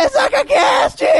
ExacaCast!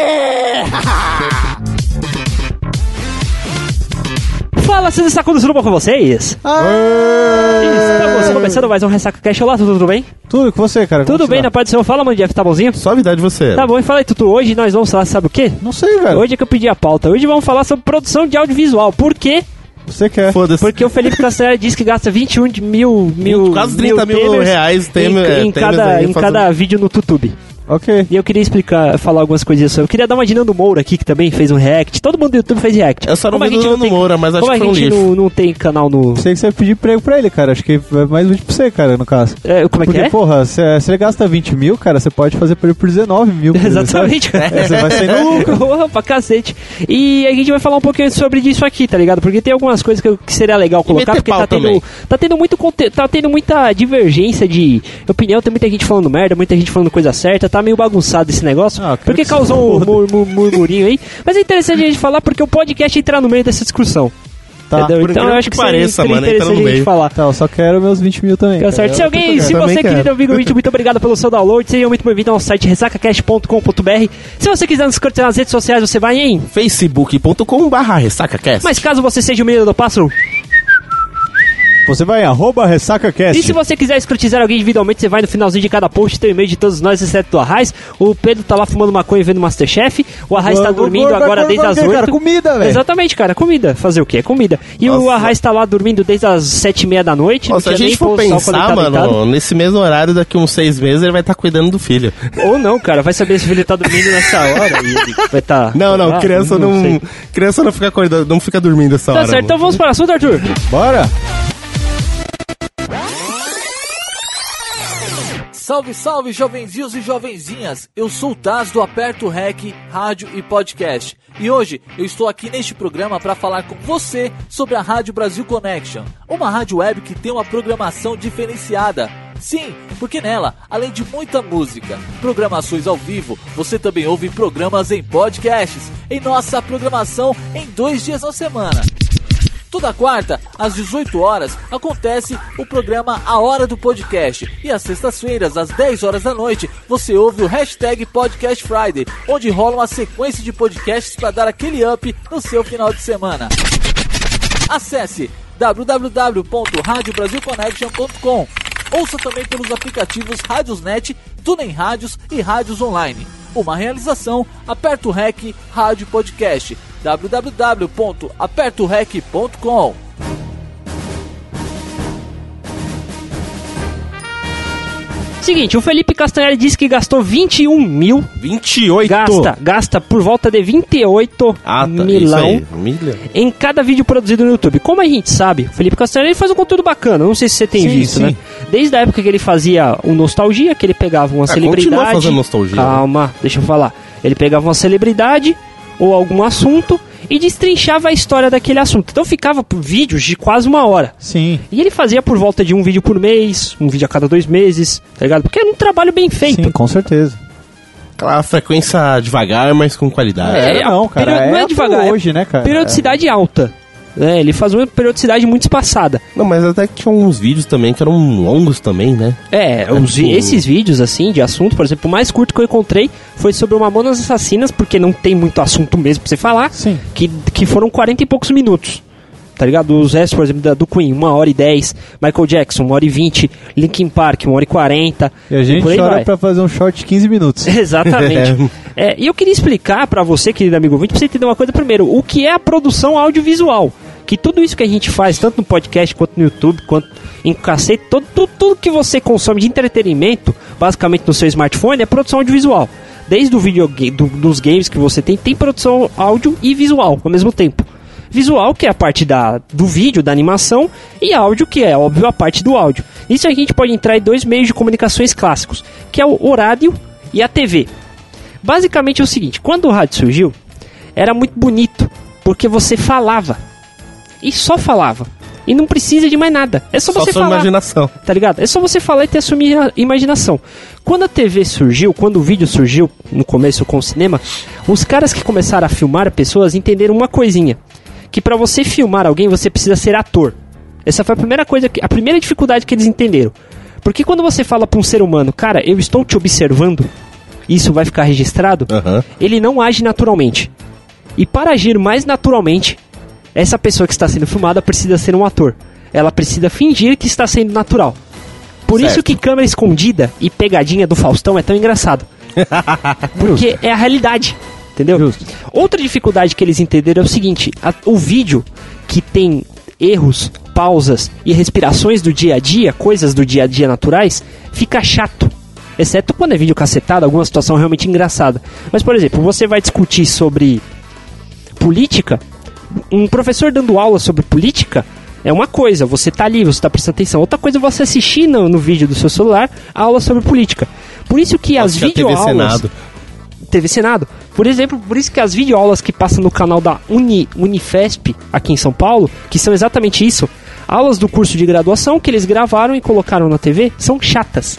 Fala, vocês está tudo bom com vocês? Estamos começando mais um Ressaca Cash. Olá, tudo, tudo bem? Tudo com você, cara. Tudo bem, você na paz do Senhor? Fala, mano, Jeff, tá bonzinho? Suavidade de você. Tá bom, e fala aí, Tutu. Hoje nós vamos falar, sabe o quê? Não sei, velho. Hoje é que eu pedi a pauta. Hoje vamos falar sobre produção de audiovisual. Por quê? Você quer. Foda-se. Porque o Felipe Castanheira disse que gasta 21 de mil, mil Quase 30 mil temers reais em, temer- em, é, temers cada, em cada vídeo no YouTube. Ok. E eu queria explicar, falar algumas coisinhas sobre. Eu queria dar uma de Nando Moura aqui, que também fez um react. Todo mundo do YouTube fez react. Eu só não vi do Nando tem- Moura, mas acho que foi um gente lixo. não, não tem canal no. Sei que você pedir emprego pra ele, cara. Acho que é mais útil pra você, cara, no caso. É, como é Porque, que é? porra, se, ele gasta 20 mil, cara, você pode fazer ele por 19 mil. Exatamente, cara. É, você vai sair no lucro. Porra, pra cacete. E a gente vai falar um pouquinho sobre isso aqui, tá ligado? Porque tem algumas coisas que, eu- que seria legal colocar, porque tá tendo, também. tá tendo muito conte- tá tendo muita divergência de opinião, tem muita gente falando merda, muita gente falando coisa certa, tá meio bagunçado esse negócio. Ah, quero porque causou um mur- mur- murmurinho aí. Mas é interessante a gente falar porque o podcast entrar no meio dessa discussão. Tá. Então eu acho que que pareça, seria mano, interessante no a gente falar. Tá, eu só quero meus 20 mil também. Tá cara. certo. Se alguém, se quero. você querido quero. amigo ouvinte, muito obrigado pelo seu download. Seja muito bem-vindo ao site resacacast.com.br. Se você quiser nos curtir nas redes sociais, você vai em. facebook.com barra ressacacast. Mas caso você seja o menino do pássaro, Você vai em arroba ressacacast. E se você quiser escrotizar alguém individualmente, você vai no finalzinho de cada post, tem o e-mail de todos nós, exceto do Arraiz. O Pedro tá lá fumando maconha e vendo Masterchef. O Arraiz tá dormindo agora desde as gordo, 8. cara, comida, velho. Exatamente, cara, comida. Fazer o quê? É comida. E o. Arraiz tá lá dormindo desde as 7 e meia da noite. Nossa, se a gente for o ele pensar, tá mano, deitado. nesse mesmo horário, daqui uns seis meses, ele vai estar cuidando do filho. Ou não, cara, vai saber se o filho tá dormindo nessa hora e ele vai tá. Não, não, criança não, criança não fica acordando, não fica dormindo essa Tá hora. certo, então vamos para o assunto, Arthur. Bora. Salve, salve, jovenzinhos e jovenzinhas! Eu sou o Taz do Aperto Rec, Rádio e Podcast. E hoje eu estou aqui neste programa para falar com você sobre a Rádio Brasil Connection, uma rádio web que tem uma programação diferenciada. Sim, porque nela, além de muita música, programações ao vivo, você também ouve programas em podcasts, em nossa programação em dois dias na semana. Toda quarta, às 18 horas, acontece o programa A Hora do Podcast. E às sextas-feiras, às 10 horas da noite, você ouve o hashtag Podcast Friday, onde rola uma sequência de podcasts para dar aquele up no seu final de semana. Acesse www.radiobrasilconnection.com Ouça também pelos aplicativos Radiosnet, TuneIn Rádios e Rádios Online. Uma realização Aperto Rec Rádio Podcast www.apertorec.com Seguinte, o Felipe Castanheira disse que gastou 21 mil. 28. Gasta, gasta por volta de 28 Ah, tá. Milão. aí, milha. em cada vídeo produzido no YouTube. Como a gente sabe, o Felipe Castanheira faz um conteúdo bacana. Não sei se você tem Sim, visto, sim. né? Desde a época que ele fazia o Nostalgia, que ele pegava uma Ah, celebridade. fazendo Nostalgia, né? Calma, deixa eu falar. Ele pegava uma celebridade ou algum assunto e destrinchava a história daquele assunto. Então ficava por vídeos de quase uma hora. Sim. E ele fazia por volta de um vídeo por mês, um vídeo a cada dois meses, tá ligado? Porque era um trabalho bem feito. Sim, com certeza. Aquela frequência devagar, mas com qualidade. É, Era não, cara. perio- não é até devagar, é hoje, né, cara? Periodicidade alta. É, ele faz uma periodicidade muito espaçada. Não, mas até que tinha uns vídeos também que eram longos também, né? É, os- tipo- esses vídeos, assim, de assunto, por exemplo, o mais curto que eu encontrei foi sobre o Mamonas Assassinas, porque não tem muito assunto mesmo pra você falar, Sim. que, que foram 40 e poucos minutos. Tá ligado? Os restos, por exemplo, da- do Queen, 1 hora e 10, Michael Jackson, 1 hora e 20, Linkin Park, 1 hora e 40. E a gente chora pra fazer um short de 15 minutos. Exatamente. É, e eu queria explicar pra você, querido amigo ouvinte, pra você entender uma coisa primeiro. O que é a produção audiovisual? Que tudo isso que a gente faz, tanto no podcast, quanto no YouTube, quanto em cacete, todo, tudo, tudo que você consome de entretenimento, basicamente no seu smartphone, é produção audiovisual. Desde o videogame, do, dos games que você tem, tem produção áudio e visual ao mesmo tempo. Visual, que é a parte da, do vídeo, da animação, e áudio, que é, óbvio, a parte do áudio. Isso a gente pode entrar em dois meios de comunicações clássicos, que é o rádio e a TV. Basicamente é o seguinte, quando o rádio surgiu, era muito bonito, porque você falava. E só falava. E não precisa de mais nada. É só, Só você sua falar. imaginação. Tá ligado? É só você falar e ter a sua imagina- imaginação. Quando a TV surgiu, quando o vídeo surgiu, no começo com o cinema, os caras que começaram a filmar pessoas entenderam uma coisinha. Que pra você filmar alguém, você precisa ser ator. Essa foi a primeira coisa, que, a primeira dificuldade que eles entenderam. Porque quando você fala pra um ser humano, cara, eu estou te observando, isso vai ficar registrado, Aham. ele não age naturalmente. E para agir mais naturalmente, essa pessoa que está sendo filmada precisa ser um ator. Ela precisa fingir que está sendo natural. Por isso Certo. que câmera escondida e pegadinha do Faustão é tão engraçado. Porque é a realidade. Entendeu? Outra dificuldade que eles entenderam é o seguinte: a- o vídeo que tem erros, pausas e respirações do dia a dia, coisas do dia a dia naturais, fica chato. Exceto quando é vídeo cacetado, alguma situação realmente engraçada. Mas, por exemplo, você vai discutir sobre política, um professor dando aula sobre política é uma coisa, você tá ali, você tá prestando atenção. Outra coisa é você assistir no, no vídeo do seu celular a aula sobre política. Por isso que as a TV videoaulas... Senado. TV Senado. Por exemplo, por isso que as videoaulas que passam no canal da Uni, Unifesp, aqui em São Paulo, que são exatamente isso, aulas do curso de graduação que eles gravaram e colocaram na TV, são chatas.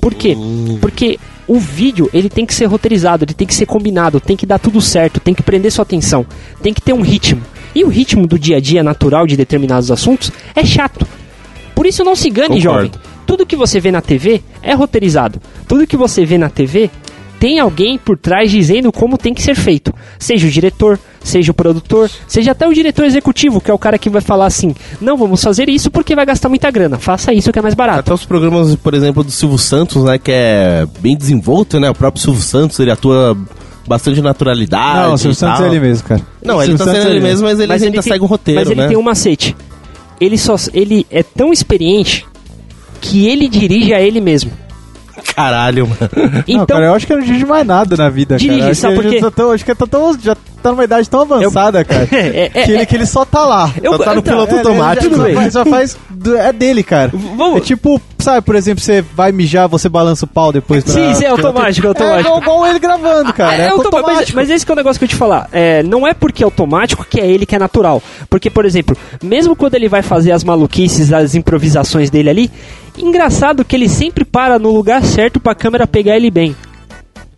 Por quê? Porque o vídeo, ele tem que ser roteirizado, ele tem que ser combinado, tem que dar tudo certo, tem que prender sua atenção, tem que ter um ritmo. E o ritmo do dia a dia natural de determinados assuntos é chato. Por isso não se engane, Concordo. jovem. Tudo que você vê na TV é roteirizado. Tudo que você vê na TV tem alguém por trás dizendo como tem que ser feito. Seja o diretor, seja o produtor, seja até o diretor executivo, que é o cara que vai falar assim: não, vamos fazer isso porque vai gastar muita grana. Faça isso que é mais barato. Até os programas, por exemplo, do Silvio Santos, né? Que é bem desenvolto, né? O próprio Silvio Santos, ele atua bastante naturalidade. Não, o Silvio Santos é ele mesmo, cara. Não, ele Silvio tá sendo é ele mesmo, mas ele ainda tem- segue um roteiro, Mas ele né? tem um macete. Ele, só, ele é tão experiente que ele dirige a ele mesmo. Caralho, mano. Não, Então, cara, eu acho que ele não dirige mais nada na vida, Dirige, cara. Acho sabe que por quê? tá tão- acho que tá, tão- já tá numa idade tão avançada, cara. É, é, que, ele, é. que ele só tá lá. Eu- Só tá no então, piloto É, ele automático. já- só bem. faz, só faz é dele, cara. Vamos- É tipo, sabe, por exemplo, você vai mijar, você balança o pau depois pra... Sim, sim, é automático, é É automático. igual, igual ele gravando, cara. É, É, automa- mas, automático. mas esse que é o negócio que eu te falar. É, não é porque é automático que é ele que é natural. Porque, por exemplo, mesmo quando ele vai fazer as maluquices, as improvisações dele ali, engraçado que ele sempre para no lugar certo pra câmera pegar ele bem.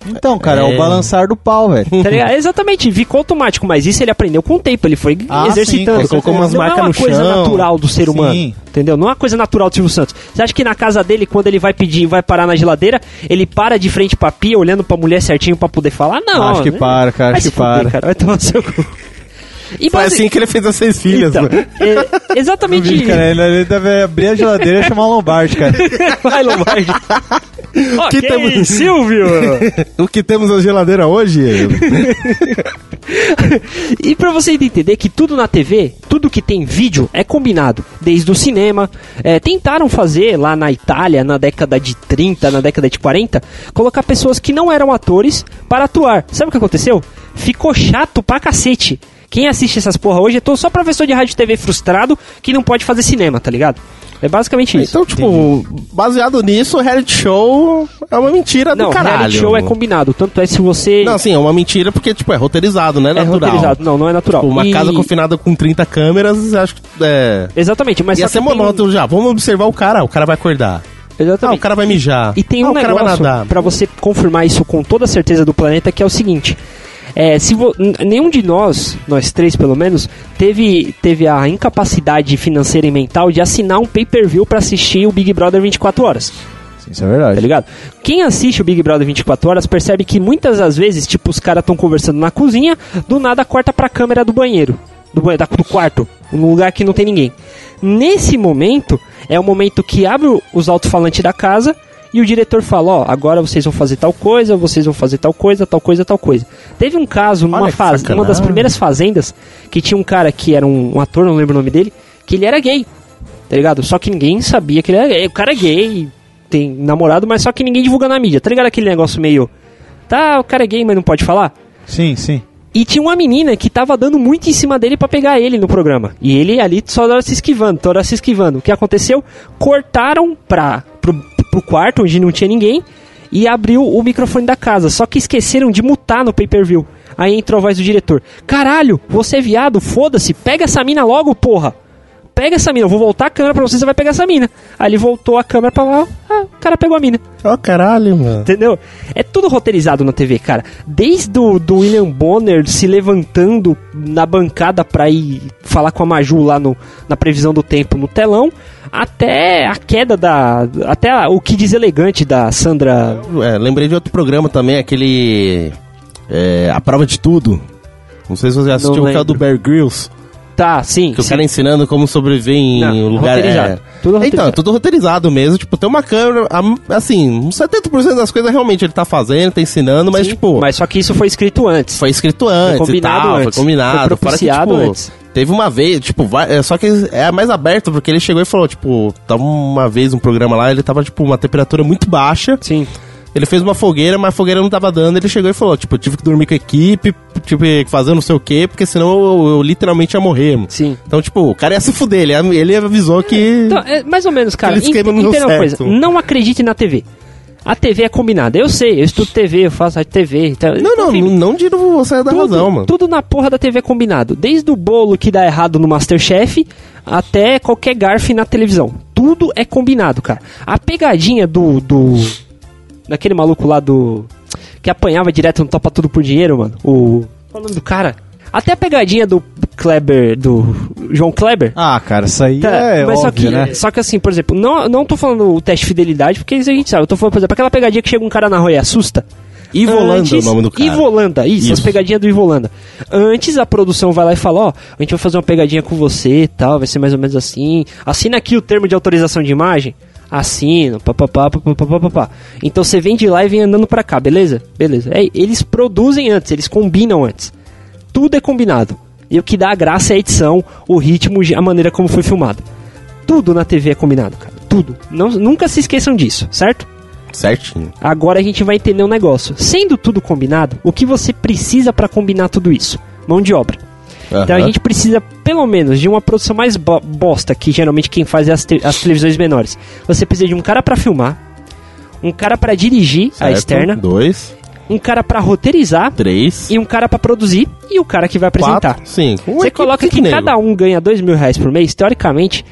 Então, cara, é, É. o balançar do pau, velho. Tá ligado? Exatamente, ficou automático, mas isso ele aprendeu com o tempo, ele foi Ah, exercitando. sim, com colocou umas não é marcas uma no coisa chão. natural do ser Sim. humano. Entendeu? Não é uma coisa natural do Silvio Santos. Você acha que na casa dele, quando ele vai pedir, vai parar na geladeira, ele para de frente pra pia, olhando pra mulher certinho pra poder falar? Não. Acho que né? para, cara, acho que para. fuder, cara. Vai tomar no seu cu. E Foi basi- assim que ele fez as seis filhas, Então, mano. é, exatamente vídeo, cara, ele, ele deve abrir a geladeira e chamar o Lombardi, cara. Vai, Lombardi. ok, temos- Silvio. O que temos na geladeira hoje? E pra você entender que tudo na TV, tudo que tem vídeo é combinado. Desde o cinema, é, tentaram fazer lá na Itália, na década de 30, na década de 40, colocar pessoas que não eram atores para atuar. Sabe o que aconteceu? Ficou chato pra cacete. Quem assiste essas porra hoje é todo só professor de rádio e TV frustrado que não pode fazer cinema, tá ligado? É basicamente isso. Então, tipo, baseado nisso, o reality show é uma mentira não, do caralho. reality show é combinado. Tanto é se você. Não, assim, é uma mentira porque, tipo, é roteirizado, não é natural. roteirizado. Não, não é natural. Tipo, uma E- casa confinada com 30 câmeras, acho que é... Exatamente, mas Ia ser que tem monótono já. Vamos observar o cara, o cara vai acordar. Ah, Exatamente. o cara vai mijar. E tem ah, um o cara vai negócio nadar. pra você confirmar isso com toda a certeza do planeta que é o seguinte. É, se vo- nenhum de nós, nós três pelo menos, teve, teve a incapacidade financeira e mental de assinar um pay-per-view pra assistir o Big Brother 24 horas, isso é tá verdade. ligado? Quem assiste o Big Brother 24 horas percebe que muitas das vezes, tipo, os caras estão conversando na cozinha, do nada corta pra câmera do banheiro, do, banhe- da- do quarto, num lugar que não tem ninguém. Nesse momento, é o momento que abre os alto-falantes da casa e o diretor fala, ó, agora vocês vão fazer tal coisa, vocês vão fazer tal coisa, tal coisa, tal coisa. Teve um caso numa fase, uma das primeiras fazendas, que tinha um cara que era um, um ator, não lembro o nome dele, que ele era gay, tá ligado? Só que ninguém sabia que ele era gay. O cara é gay, tem namorado, mas só que ninguém divulga na mídia, tá ligado? Aquele negócio meio, tá, o cara é gay, mas não pode falar? Sim, sim. E tinha uma menina que tava dando muito em cima dele pra pegar ele no programa. E ele ali só hora se esquivando, toda hora se esquivando. O que aconteceu? Cortaram pra, pro, quarto onde não tinha ninguém e abriu o microfone da casa. Só que esqueceram de mutar no pay-per-view. Aí entrou a voz do diretor: Caralho, você é viado, foda-se, pega essa mina logo, porra. Pega essa mina, eu vou voltar a câmera pra você, você vai pegar essa mina. Aí ele voltou a câmera pra lá, ah, o cara pegou a mina. Ó, caralho, mano. Entendeu? É tudo roteirizado na TV, cara. Desde o do William Bonner se levantando na bancada pra ir falar com a Maju lá no, na previsão do tempo no telão, até a queda da. Até a- o que diz elegante da Sandra. É, lembrei de outro programa também, aquele. é, a prova de tudo. Não sei se você assistiu, que é o do Bear Grylls. Tá, sim. Que o sim. cara ensinando como sobreviver em Não, lugar. roteirizado. É. Tudo Então, roteirizado. é tudo roteirizado mesmo. Tipo, tem uma câmera. Assim, uns 70% das coisas realmente ele tá fazendo, tá ensinando, mas, Sim, tipo. Mas só que isso foi escrito antes. Foi escrito antes combinado e tal, antes. foi combinado. Foi que, tipo, antes. Teve uma vez, tipo, é, só que é mais aberto, porque ele chegou e falou, tipo, tava uma vez um programa lá, ele tava, tipo, uma temperatura muito baixa. Sim. Ele fez uma fogueira, mas a fogueira não tava dando. Ele chegou e falou, tipo, eu tive que dormir com a equipe, tipo, fazer não sei o quê, porque senão eu, eu literalmente ia morrer. mano. Sim. Então, tipo, o cara ia se fuder, ele, ele avisou que... Então, é mais ou menos, cara. Deu entenda uma coisa. Não acredite na TV. A TV é combinada. Eu sei, eu estudo TV, eu faço TV. Então, Não, não, enfim, não, não digo você é da tudo, razão, mano. Tudo na porra da TV é combinado. Desde o bolo que dá errado no Masterchef até qualquer garfe na televisão. Tudo é combinado, cara. A pegadinha do. do daquele maluco lá do. que apanhava direto no Topa Tudo por Dinheiro, mano. O. Qual é o nome do cara? Até a pegadinha do Kleber. do João Kleber. Ah, cara, isso aí Tá, é mas só óbvio, que, né? só que assim, por exemplo, não, não tô falando o teste de fidelidade, porque isso a gente sabe. Eu tô falando, por exemplo, aquela pegadinha que chega um cara na rua e assusta. Ivolanda é o Antes- nome do cara. Ivolanda, isso, as Isso. pegadinhas do Ivolanda. Antes a produção vai lá e fala, ó, a gente vai fazer uma pegadinha com você e tal, vai ser mais ou menos assim. Assina aqui o termo de autorização de imagem. Assina, papapá, papapá, papapá. Então você vem de lá e vem andando pra cá, beleza? Beleza. É, eles produzem antes, eles combinam antes. Tudo é combinado. E o que dá a graça é a edição, o ritmo, a maneira como foi filmado. Tudo na TV é combinado, cara. Tudo. Não, nunca se esqueçam disso, certo? Certinho. Agora a gente vai entender um negócio. Sendo tudo combinado, o que você precisa pra combinar tudo isso? Mão de obra. Então a gente precisa, pelo menos, de uma produção mais bo- bosta, que geralmente quem faz é as, te- as televisões menores. Você precisa de um cara pra filmar, um cara pra dirigir a Certo. externa, Dois, um cara pra roteirizar três, e um cara pra produzir e o cara que vai apresentar. quatro, cinco. Você coloca que nego. cada um ganha dois mil reais por mês, teoricamente,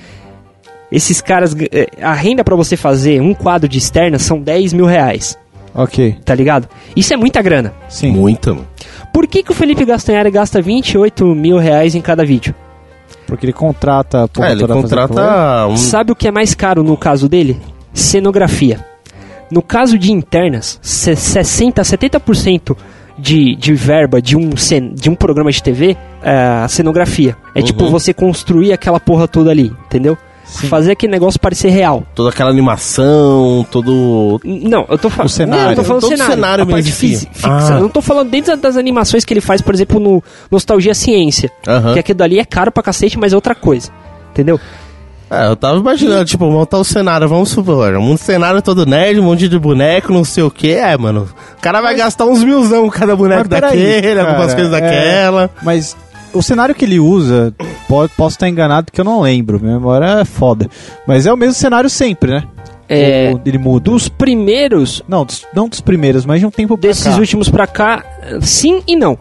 esses caras, eh, a renda pra você fazer um quadro de externa são 10 mil reais, Ok, tá ligado? Isso é muita grana. sim. Muita, mano. Por que, que o Felipe Gastanhari gasta 28 mil reais em cada vídeo? Porque ele contrata a É, ele contrata um... Sabe o que é mais caro no caso dele? Cenografia. No caso de internas, se- 60 a 70% de, de verba de um, cen- de um programa de TV é a cenografia. É Uhum. tipo você construir aquela porra toda ali, entendeu? Fazer aquele negócio parecer real. toda aquela animação, todo... Não, eu tô falando. O cenário. Não, eu tô falando Todo cenário. cenário a parte sim. fixa. Ah. Eu não tô falando dentro das animações que ele faz, por exemplo, no Nostalgia Ciência. Aham. Que aquilo ali é caro pra cacete, mas é outra coisa. Entendeu? É, eu tava imaginando, tipo, montar o cenário, vamos supor, um cenário todo nerd, um monte de boneco, não sei o que, é, mano. O cara vai gastar uns milzão com cada boneco Mas peraí, daquele, algumas cara, coisas é, daquela. Mas o cenário que ele usa, pode, posso estar enganado que eu não lembro, minha memória é foda. Mas é o mesmo cenário sempre, né? É. Ele muda. Dos primeiros, Não, dos- não dos primeiros, mas de um tempo pra desses cá. últimos pra cá, sim e não.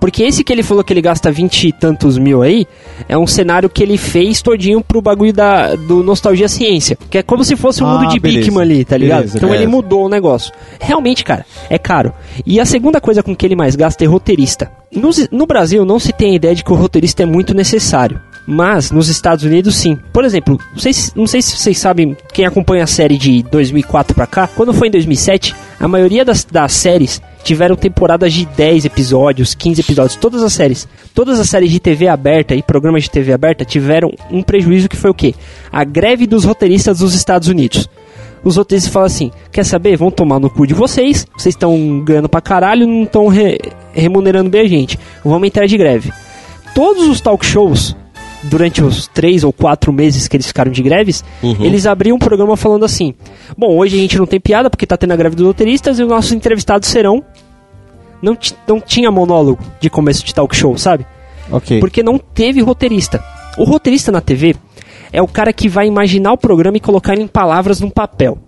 Porque esse que ele falou que ele gasta 20 e tantos mil aí, é um cenário que ele fez todinho pro bagulho da, do Nostalgia Ciência. Que é como se fosse um Ah, mundo de beleza. Bigman ali, tá ligado? Beleza, então ele beleza. mudou o negócio. Realmente, cara, é caro. E a segunda coisa com que ele mais gasta é roteirista. Nos- no Brasil não se tem a ideia de que o roteirista é muito necessário. Mas nos Estados Unidos sim. Por exemplo, não sei, se- não sei se vocês sabem, quem acompanha a série de 2004 pra cá, quando foi em 2007, a maioria das, das séries tiveram temporadas de 10 episódios, 15 episódios, todas as séries. Todas as séries de TV aberta e programas de TV aberta tiveram um prejuízo que foi o quê? A greve dos roteiristas dos Estados Unidos. Os roteiristas falam assim: quer saber? Vão tomar no cu de vocês, vocês estão ganhando pra caralho, não estão remunerando bem a gente. Vamos entrar de greve. Todos os talk shows, durante os três ou quatro meses que eles ficaram de greves, Uhum. eles abriam um programa falando assim: Bom, hoje a gente não tem piada porque tá tendo a greve dos roteiristas e os nossos entrevistados serão não, não tinha monólogo de começo de talk show, sabe? Ok. Porque não teve roteirista. O roteirista na TV é o cara que vai imaginar o programa e colocar ele em palavras num papel.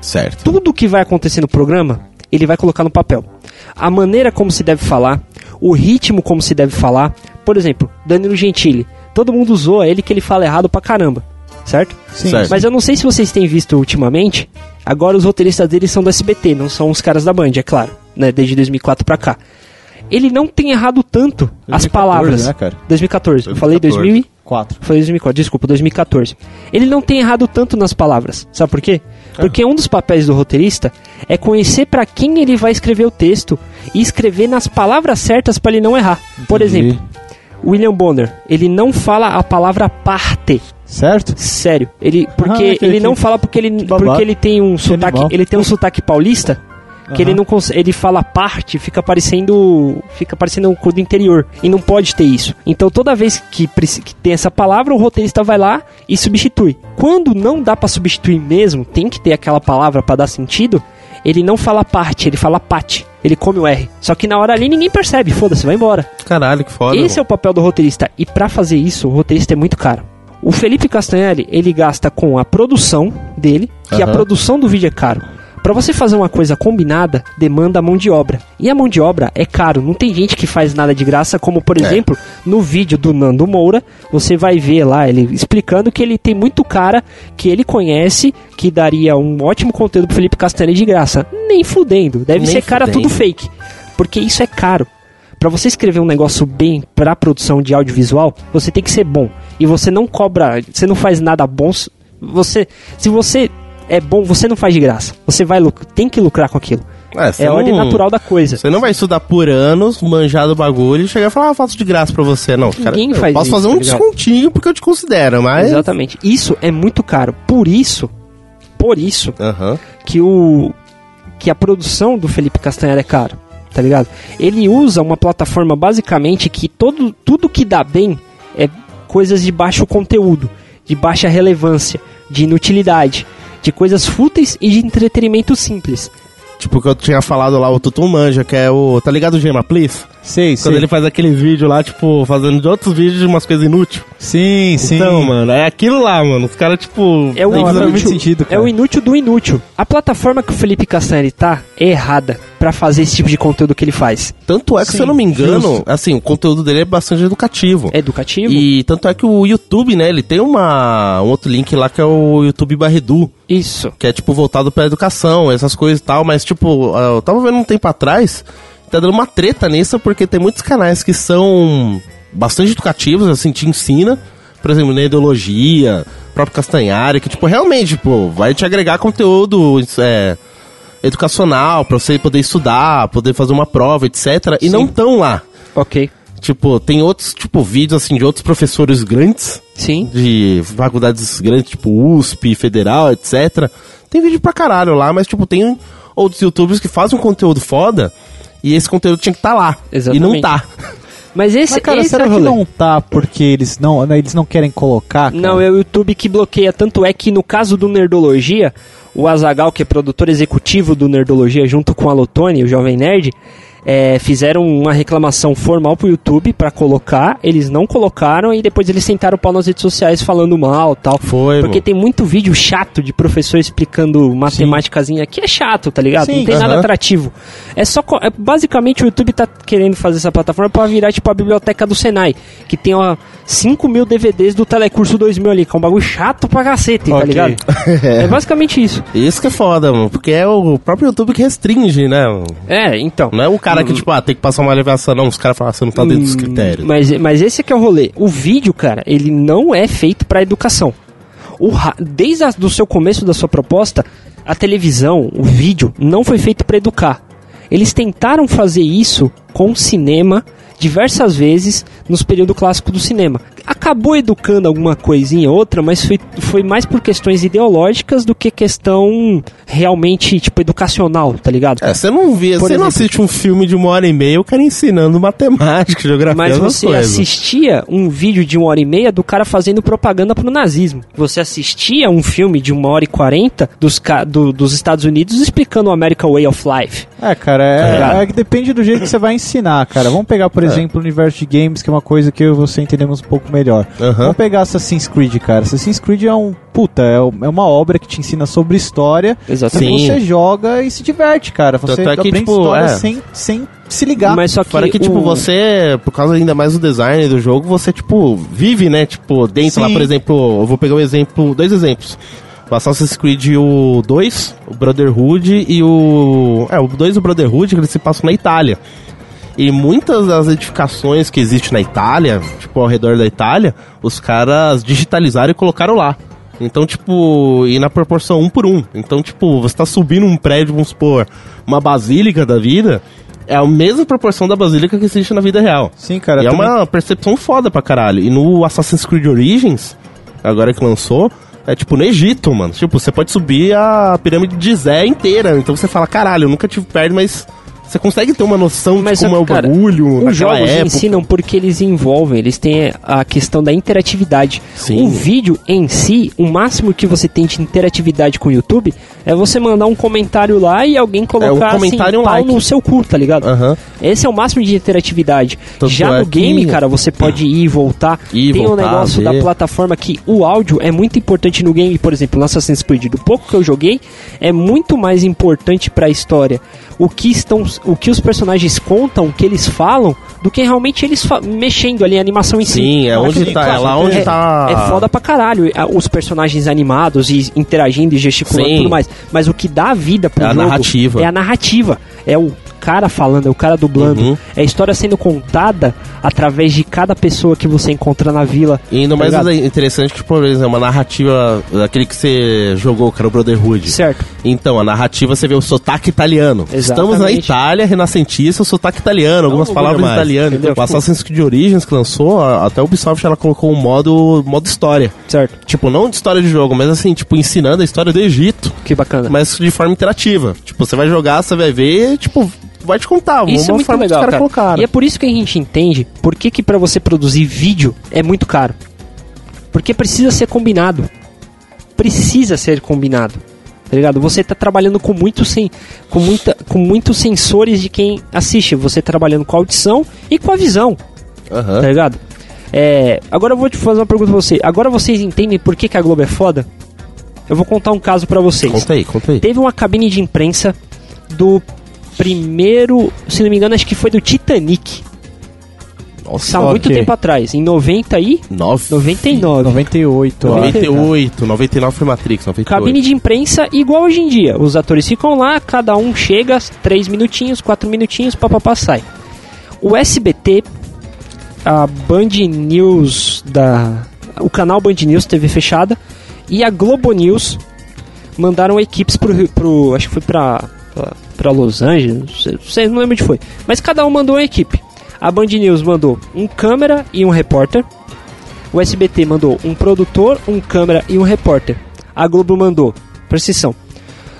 Certo. Tudo que vai acontecer no programa, ele vai colocar no papel. A maneira como se deve falar, o ritmo como se deve falar. Por exemplo, Danilo Gentili. Todo mundo zoa ele que ele fala errado pra caramba, certo? Sim. Certo. Mas eu não sei se vocês têm visto ultimamente. Agora os roteiristas dele são do SBT, não são os caras da Band, é claro, né? Desde 2004 pra cá. Ele não tem errado tanto as 2014, palavras. né, cara? 2014. Eu falei 2014. 2000 e- 4. foi 2004, desculpa, 2014. Ele não tem errado tanto nas palavras. Sabe por quê? Porque um dos papéis do roteirista é conhecer pra quem ele vai escrever o texto e escrever nas palavras certas pra ele não errar. Por Entendi. exemplo, William Bonner, ele não fala a palavra parte. Certo? Sério, ele porque Ah, que- ele não fala porque ele porque ele tem um sotaque, ele tem um sotaque paulista que ele Aham. não consegue, ele fala parte, fica parecendo, fica parecendo um do interior e não pode ter isso. Então toda vez que, que tem essa palavra, o roteirista vai lá e substitui. Quando não dá pra substituir mesmo, tem que ter aquela palavra pra dar sentido. Ele não fala parte, ele fala pate. Ele come o R. Só que na hora ali ninguém percebe, foda-se, vai embora. Caralho, que foda. Esse é o papel do roteirista. E pra fazer isso, o roteirista é muito caro. O Felipe Castanhelli, ele gasta com a produção dele, que a Aham. produção do vídeo é caro. Pra você fazer uma coisa combinada, demanda mão de obra. E a mão de obra é caro. Não tem gente que faz nada de graça, como por É. exemplo, no vídeo do Nando Moura, você vai ver lá ele explicando que ele tem muito cara que ele conhece, que daria um ótimo conteúdo pro Felipe Castanhelli de graça. Nem fudendo. Deve Nem ser cara fudendo. tudo fake. Porque isso é caro. Pra você escrever um negócio bem pra produção de audiovisual, você tem que ser bom. E você não cobra, você não faz nada bom. Você, se você é bom, você não faz de graça. Você vai tem que lucrar com aquilo. você É a não- ordem natural da coisa. Você não vai estudar por anos, manjar do bagulho e chegar e falar, ah, eu faço de graça pra você. Não, cara, Ninguém eu faz posso isso, fazer tá um ligado? descontinho porque eu te considero, mas... Exatamente. Isso é muito caro. Por isso, por isso Aham. que o que a produção do Felipe Castanheira é caro, tá ligado? Ele usa uma plataforma basicamente que todo tudo que dá bem é coisas de baixo conteúdo, de baixa relevância, de inutilidade, de coisas fúteis e de entretenimento simples. Tipo, que eu tinha falado lá, o Tutu Manja, que é o... Tá ligado o Gema Please? Sei, Quando sei. ele faz aqueles vídeos lá, tipo, fazendo de outros vídeos de umas coisas inúteis. Sim, sim. Então, mano, é aquilo lá, mano. Os caras, tipo... É o, Não, inútil, muito sentido, cara. é o inútil do inútil. A plataforma que o Felipe Castanheira tá é errada pra fazer esse tipo de conteúdo que ele faz. Tanto é que, Sim, se eu não me engano, justo. assim, o conteúdo dele é bastante educativo. É educativo? E tanto é que o YouTube, né, ele tem uma, um outro link lá que é o YouTube Barredu, Isso. que é tipo voltado pra educação, essas coisas e tal, mas tipo, eu tava vendo um tempo atrás, tá dando uma treta nisso, porque tem muitos canais que são bastante educativos, assim, te ensina, por exemplo, na ideologia, próprio Castanhari, que tipo, realmente, tipo, vai te agregar conteúdo, é, educacional, pra você poder estudar, poder fazer uma prova, etc, e Sim. não tão lá. Ok. Tipo, tem outros, tipo, vídeos, assim, de outros professores grandes, Sim. de faculdades grandes, tipo USP, Federal, etc. Tem vídeo pra caralho lá, mas, tipo, tem outros youtubers que fazem um conteúdo foda e esse conteúdo tinha que estar lá. Exatamente. E não tá. Mas esse, Mas, cara, esse será é que rolê. não tá porque eles não, né, eles não querem colocar? cara? Não, é o YouTube que bloqueia. Tanto é que no caso do Nerdologia, o Azagal, que é produtor executivo do Nerdologia, junto com a Lotone, o Jovem Nerd, é, fizeram uma reclamação formal pro YouTube pra colocar. Eles não colocaram e depois eles sentaram o pau nas redes sociais falando mal tal. Foi, Porque mano. tem muito vídeo chato de professor explicando matemáticazinha que é chato, tá ligado? Sim, não tem nada atrativo. É só. é- basicamente o YouTube tá querendo fazer essa plataforma pra virar tipo a biblioteca do Senai, que tem ó, 5 mil DVDs do Telecurso 2000 ali, que é um bagulho chato pra cacete, tá Ok. ligado? é basicamente isso. Isso que é foda, mano. Porque é o próprio YouTube que restringe, né? mano? É, então. Não é o cara que, tipo, ah, tem que passar uma aliviação, não. Os caras falam, você não tá dentro dos Hum, critérios. Mas, mas esse é que é o rolê. O vídeo, cara, ele não é feito pra educação. O desde o seu começo da sua proposta, a televisão, o vídeo, não foi feito pra educar. Eles tentaram fazer isso com o cinema diversas vezes nos períodos clássicos do cinema. Acabou educando alguma coisinha outra, mas foi, foi mais por questões ideológicas do que questão realmente, tipo, educacional, tá ligado? É, você não via, Por você não assiste um filme de uma hora e meia, o cara ensinando matemática, geografia, Mas você coisas. assistia um vídeo de uma hora e meia do cara fazendo propaganda pro nazismo. Você assistia um filme de uma hora e quarenta dos, do- dos Estados Unidos explicando o American Way of Life. É, cara, é, é que depende do jeito que você vai ensinar, cara. Vamos pegar, por exemplo, o universo de games, que é uma coisa que eu e você entendemos um pouco melhor. Aham. Vamos pegar Assassin's Creed, cara. Assassin's Creed é um. Puta, é é uma obra que te ensina sobre história. Exatamente. Você joga e se diverte, cara. Você Tanto é que, aprende tipo, história é. sem, sem se ligar. Mas só que, Fora que, tipo, o- você, por causa ainda mais do design do jogo, você, tipo, vive, né? Tipo, dentro lá, Sim. por exemplo, eu vou pegar um exemplo, dois exemplos. O Assassin's Creed o 2, o Brotherhood e o... É, o 2 e o Brotherhood, que eles se passam na Itália. E muitas das edificações que existem na Itália, tipo, ao redor da Itália, os caras digitalizaram e colocaram lá. Então, tipo, e na proporção um por um. Então, tipo, você tá subindo um prédio, vamos supor, uma basílica da vida, é a mesma proporção da basílica que existe na vida real. Sim, cara. e é também- uma percepção foda pra caralho. E no Assassin's Creed Origins, agora que lançou, é tipo no Egito, mano. Tipo, você pode subir a pirâmide de Zé inteira. Então você fala, caralho, eu nunca tive perto, mas você consegue ter uma noção Mas, de como é o cara, bagulho Os jogos época. ensinam porque eles envolvem, eles têm a questão da interatividade. Sim. O vídeo em si, o máximo que você tem de interatividade com o YouTube é você mandar um comentário lá e alguém colocar comentário e assim, um pau like. no seu cu, tá ligado? Aham. Esse é o máximo de interatividade. Tanto Já é no game, que- cara, você pode ir e voltar. Ir, Tem o voltar, negócio da plataforma que o áudio é muito importante no game, por exemplo, no Assassin's Creed. Do pouco que eu joguei, é muito mais importante pra história o que estão, o que os personagens contam, o que eles falam, do que realmente eles mexendo ali a animação em si. Sim, é onde tá, é lá onde é, tá. É foda pra caralho a- os personagens animados e interagindo e gesticulando e Sim. tudo mais. Mas o que dá vida pro É a jogo narrativa. é a narrativa. É o cara falando, é o cara dublando. Uhum. É a história sendo contada através de cada pessoa que você encontra na vila. E ainda tá mais ligado? interessante que, por exemplo, é uma narrativa daquele que você jogou, que era o Brotherhood. Certo. Então, a narrativa você vê o sotaque italiano. Estamos na Exatamente. Itália, renascentista, o sotaque italiano, algumas Não palavras italianas. entendeu? O Assassin's Creed Origins que lançou, até o Ubisoft ela colocou um modo, modo história. Certo. Tipo, não de história de jogo, mas assim, tipo, ensinando a história do Egito, Que bacana. mas de forma interativa. Tipo, você vai jogar, você vai ver, tipo, vai te contar. Isso é uma muito forma que legal, os caras cara. colocaram. E é por isso que a gente entende por que, que para você produzir vídeo é muito caro. Porque precisa ser combinado. Precisa ser combinado. Tá ligado? Você tá trabalhando com muito sem, com muita, com muitos sensores de quem assiste. Você trabalhando com a audição e com a visão, Aham. tá ligado? É, agora eu vou te fazer uma pergunta pra você. Agora vocês entendem por que, que a Globo é foda? Eu vou contar um caso pra vocês. Conta aí, conta aí. Teve uma cabine de imprensa do primeiro, se não me engano, acho que foi do Titanic. Nossa, Há muito ok. tempo atrás, em 90 e 9, 99. 98, ó. 98, 99 foi Matrix, 98. Cabine de imprensa igual hoje em dia. Os atores ficam lá, cada um chega, 3 minutinhos, 4 minutinhos, papapá sai. O SBT, a Band News da. O canal Band News TV fechada e a Globo News mandaram equipes pro, pro acho que foi pra, pra, pra Los Angeles, não sei, não lembro onde foi. Mas cada um mandou uma equipe. A Band News mandou um câmera e um repórter. O SBT mandou um produtor, um câmera e um repórter. A Globo mandou, atenção,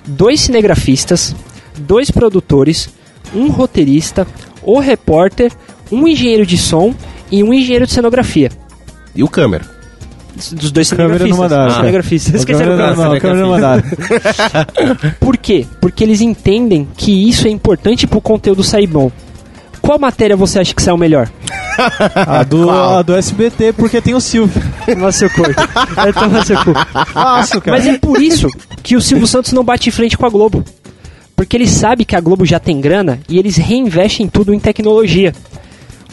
dois cinegrafistas, dois produtores, um roteirista, o repórter, um engenheiro de som e um engenheiro de cenografia. E o câmera? Dos dois Câmera cinegrafistas. mandaram, Ah. cinegrafistas. Esqueceram câmera não, câmera não. Por quê? Porque eles entendem que isso é importante pro conteúdo sair bom. Qual matéria você acha que saiu melhor? A do, a do SBT, porque tem o Silvio. Toma seu corpo. Tomar seu cu. Fácil, cara. Mas é por isso que o Silvio Santos não bate em frente com a Globo. Porque ele sabe que a Globo já tem grana e eles reinvestem tudo em tecnologia.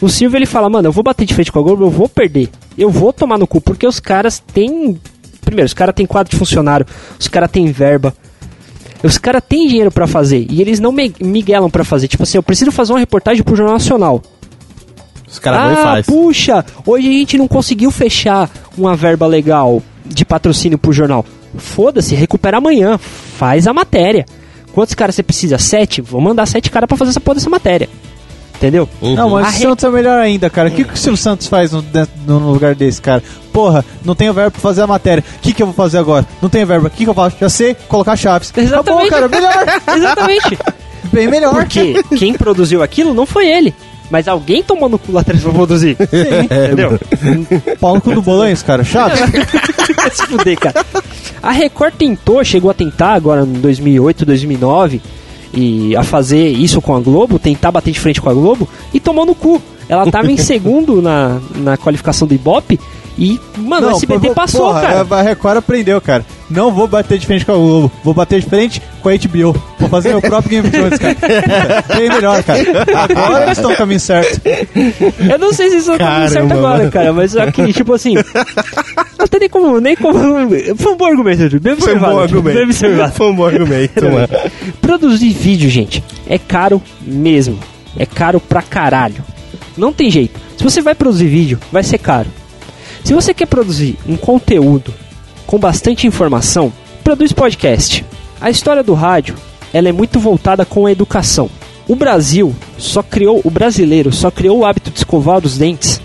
O Silvio ele fala, mano, eu vou bater de frente com a Globo, eu vou perder. Eu vou tomar no cu, porque os caras têm. Primeiro, os caras têm quadro de funcionário, os caras têm verba. Os caras têm dinheiro pra fazer e eles não me- miguelam pra fazer. Tipo assim, eu preciso fazer uma reportagem pro Jornal Nacional. Os caras vão e ah, faz. puxa, hoje a gente não conseguiu fechar uma verba legal de patrocínio pro jornal. Foda-se, recupera amanhã, faz a matéria. Quantos caras você precisa? Sete? Vou mandar sete caras pra fazer essa porra dessa matéria. Entendeu? Uhum. Não, mas o Santos é melhor ainda, cara. O que, que o Silvio Santos faz no, no lugar desse, cara? Porra, não tenho verba pra fazer a matéria. O que, que eu vou fazer agora? Não tenho verba. O que, que eu faço? Já sei, colocar chaves. Exatamente. Acabou, cara. Melhor. Exatamente. Bem melhor. Porque quem produziu aquilo não foi ele. Mas alguém tomou no cu lá atrás pra produzir. Entendeu? Pau no cu do Bolanhos, cara. Chaves. Vai se fuder, cara. A Record tentou, chegou a tentar agora em 2008, 2009, e a fazer isso com a Globo, tentar bater de frente com a Globo, e tomou no cu. Ela tava em segundo na, na qualificação do Ibope, e, mano, o SBT pô, passou, porra, cara. A Record aprendeu, cara. Não vou bater de frente com a Globo. Vou bater de frente com a HBO. Vou fazer meu próprio Game of Thrones, cara. Bem melhor, cara. Agora eles estão no caminho certo. Eu não sei se isso tá dando Caramba, certo agora, cara, mas aqui, tipo assim. Não tem nem como. Nem como foi um bom argumento, Arthur. Bem Foi um observado. bom argumento. observado. Foi um bom argumento, mano. Produzir vídeo, gente, é caro mesmo. É caro pra caralho. Não tem jeito. Se você vai produzir vídeo, vai ser caro. Se você quer produzir um conteúdo com bastante informação, produz podcast. A história do rádio, ela é muito voltada com a educação. O Brasil só criou, o brasileiro só criou o hábito de escovar os dentes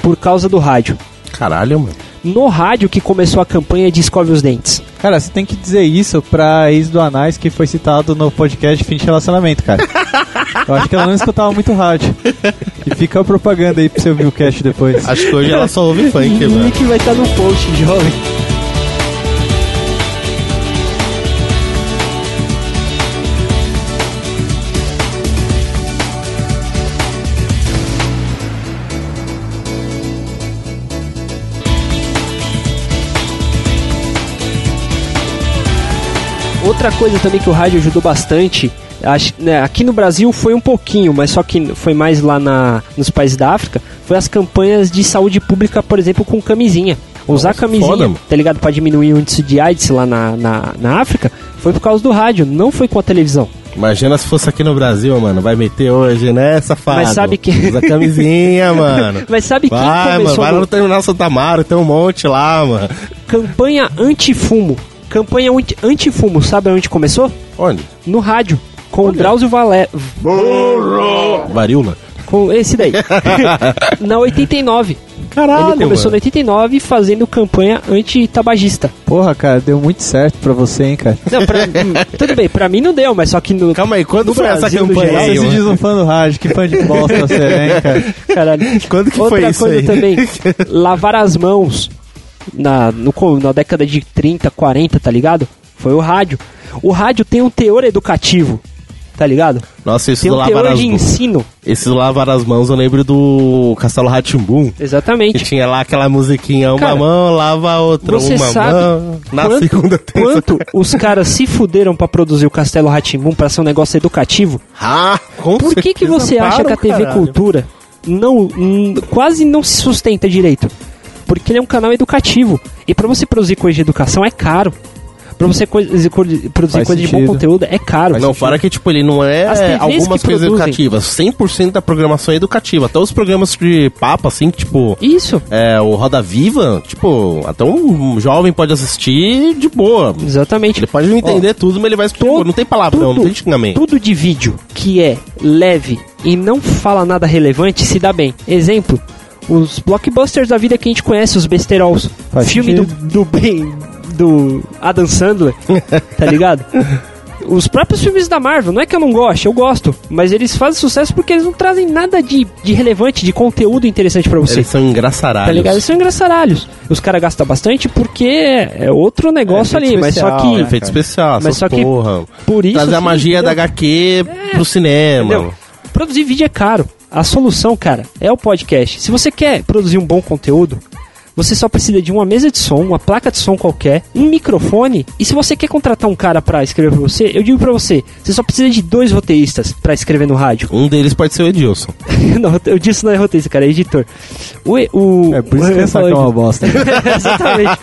por causa do rádio. Caralho, mano. No rádio que começou a campanha de escove os dentes. Cara, você tem que dizer isso pra ex do Anais que foi citado no podcast Fim de Relacionamento, cara. Eu acho que ela não escutava muito rádio. E fica a propaganda aí pra você ouvir o cast depois. Acho que hoje ela só ouve funk, o mano. link vai estar no post, jovem. Outra coisa também que o rádio ajudou bastante, né, aqui no Brasil foi um pouquinho, mas só que foi mais lá na, nos países da África, foi as campanhas de saúde pública, por exemplo, com camisinha. Usar Nossa, camisinha, foda, mano. tá ligado, pra diminuir o índice de AIDS lá na, na, na África, foi por causa do rádio, não foi com a televisão. Imagina se fosse aqui no Brasil, mano. Vai meter hoje, né, safado? Mas sabe que- Usa camisinha, mano. Mas sabe quem Vai, mano. começou Vai lá no- no Terminal Santa Mara, tem um monte lá, mano. campanha anti-fumo? Campanha anti- anti-fumo, sabe onde começou? Onde? No rádio, com o Drauzio Valé... Varíola. Com esse daí. na 89. Caralho, Ele começou mano. na 89 fazendo campanha anti-tabagista. Porra, cara, deu muito certo pra você, hein, cara. Não, pra, tudo bem, pra mim não deu, mas só que no. Calma aí, quando foi essa Brasil, no campanha geral, aí, Você diz um fã do rádio, que fã de bosta você é, hein, cara. Caralho. Quando que Outra foi isso coisa aí? também, lavar as mãos na, no na década de 30, 40, tá ligado? Foi o rádio. O rádio tem um teor educativo, tá ligado? Nossa, isso Tem do um lavar teor as de mãos. ensino. Esse do lavar as mãos, eu lembro do Castelo Ratimbum. Que Exatamente. tinha lá aquela musiquinha, uma Cara, mão, lava a outra, Você uma sabe mão. Na quanto, segunda, terça. quanto os caras se fuderam pra produzir o Castelo Ratimbum pra ser um negócio educativo? Ah, com Por que, que você acha para que a TV caralho. Cultura não, quase não se sustenta direito? Porque ele é um canal educativo. E pra você produzir coisa de educação é caro. Pra você produzir Faz coisa de bom sentido. conteúdo é caro. Não, fora que, tipo, ele não é algumas coisas produzem. educativas. 100% da programação é educativa. Até os programas de papo, assim, que, tipo... Isso, É, o Roda Viva, tipo, até um jovem pode assistir de boa. exatamente. Ele pode não entender tudo, mas ele vai assistir. Não tem palavrão, não tem xingamento. tudo de vídeo que é leve e não fala nada relevante se dá bem. Exemplo, os blockbusters da vida que a gente conhece, os besterols. Faz filme do, do bem do Adam Sandler, tá ligado? Os próprios filmes da Marvel, não é que eu não goste, eu gosto, mas eles fazem sucesso porque eles não trazem nada de, de relevante, de conteúdo interessante pra você. Eles são engraçaralhos. Tá ligado? Eles são engraçaralhos. Os caras gastam bastante porque é outro negócio É, ali, mas só especial, que. né? Efeito especial, Mas só que porra. Por isso. Trazer a magia da entendeu? HQ pro cinema. Entendeu? Produzir vídeo é caro. A solução, cara, é o podcast. Se você quer produzir um bom conteúdo, você só precisa de uma mesa de som, uma placa de som qualquer, um microfone. E se você quer contratar um cara pra escrever pra você, eu digo pra você, você só precisa de dois roteiristas pra escrever no rádio. Um deles pode ser o Edilson. não, eu disse não é roteirista, cara, é editor. O, o, É por isso que eu essa é uma bosta. Exatamente.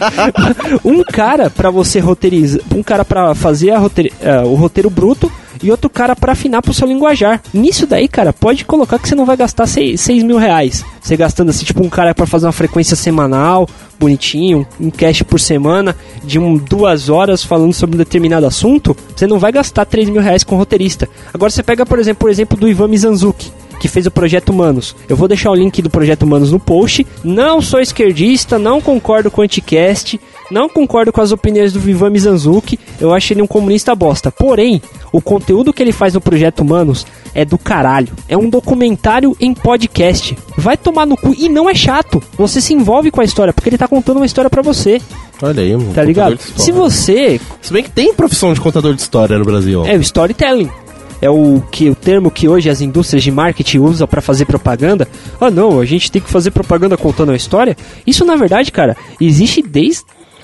Um cara pra você roteirizar, um cara pra fazer a roteir- eh, o roteiro bruto e outro cara pra afinar pro seu linguajar. Nisso daí, cara, pode colocar que você não vai gastar 6 mil reais. Você gastando assim, tipo um cara pra fazer uma frequência semanal, bonitinho, um cast por semana, de um, duas horas falando sobre um determinado assunto, você não vai gastar 3 mil reais com roteirista. Agora você pega, por exemplo, o exemplo do Ivan Mizanzuki. Que fez o Projeto Humanos. Eu vou deixar o link do Projeto Humanos no post. Não sou esquerdista, não concordo com o Anticast, não concordo com as opiniões do Vivan Mizanzuki, eu acho ele um comunista bosta. Porém, o conteúdo que ele faz no Projeto Humanos é do caralho. É um documentário em podcast. Vai tomar no cu e não é chato. Você se envolve com a história, porque ele tá contando uma história pra você, Olha aí, mano. tá ligado? Se você Se bem que tem profissão de contador de história no Brasil. É o storytelling. É o que o termo que hoje as indústrias de marketing usam pra fazer propaganda. Ah, não, a gente tem que fazer propaganda contando a história. Isso na verdade, cara, existe desde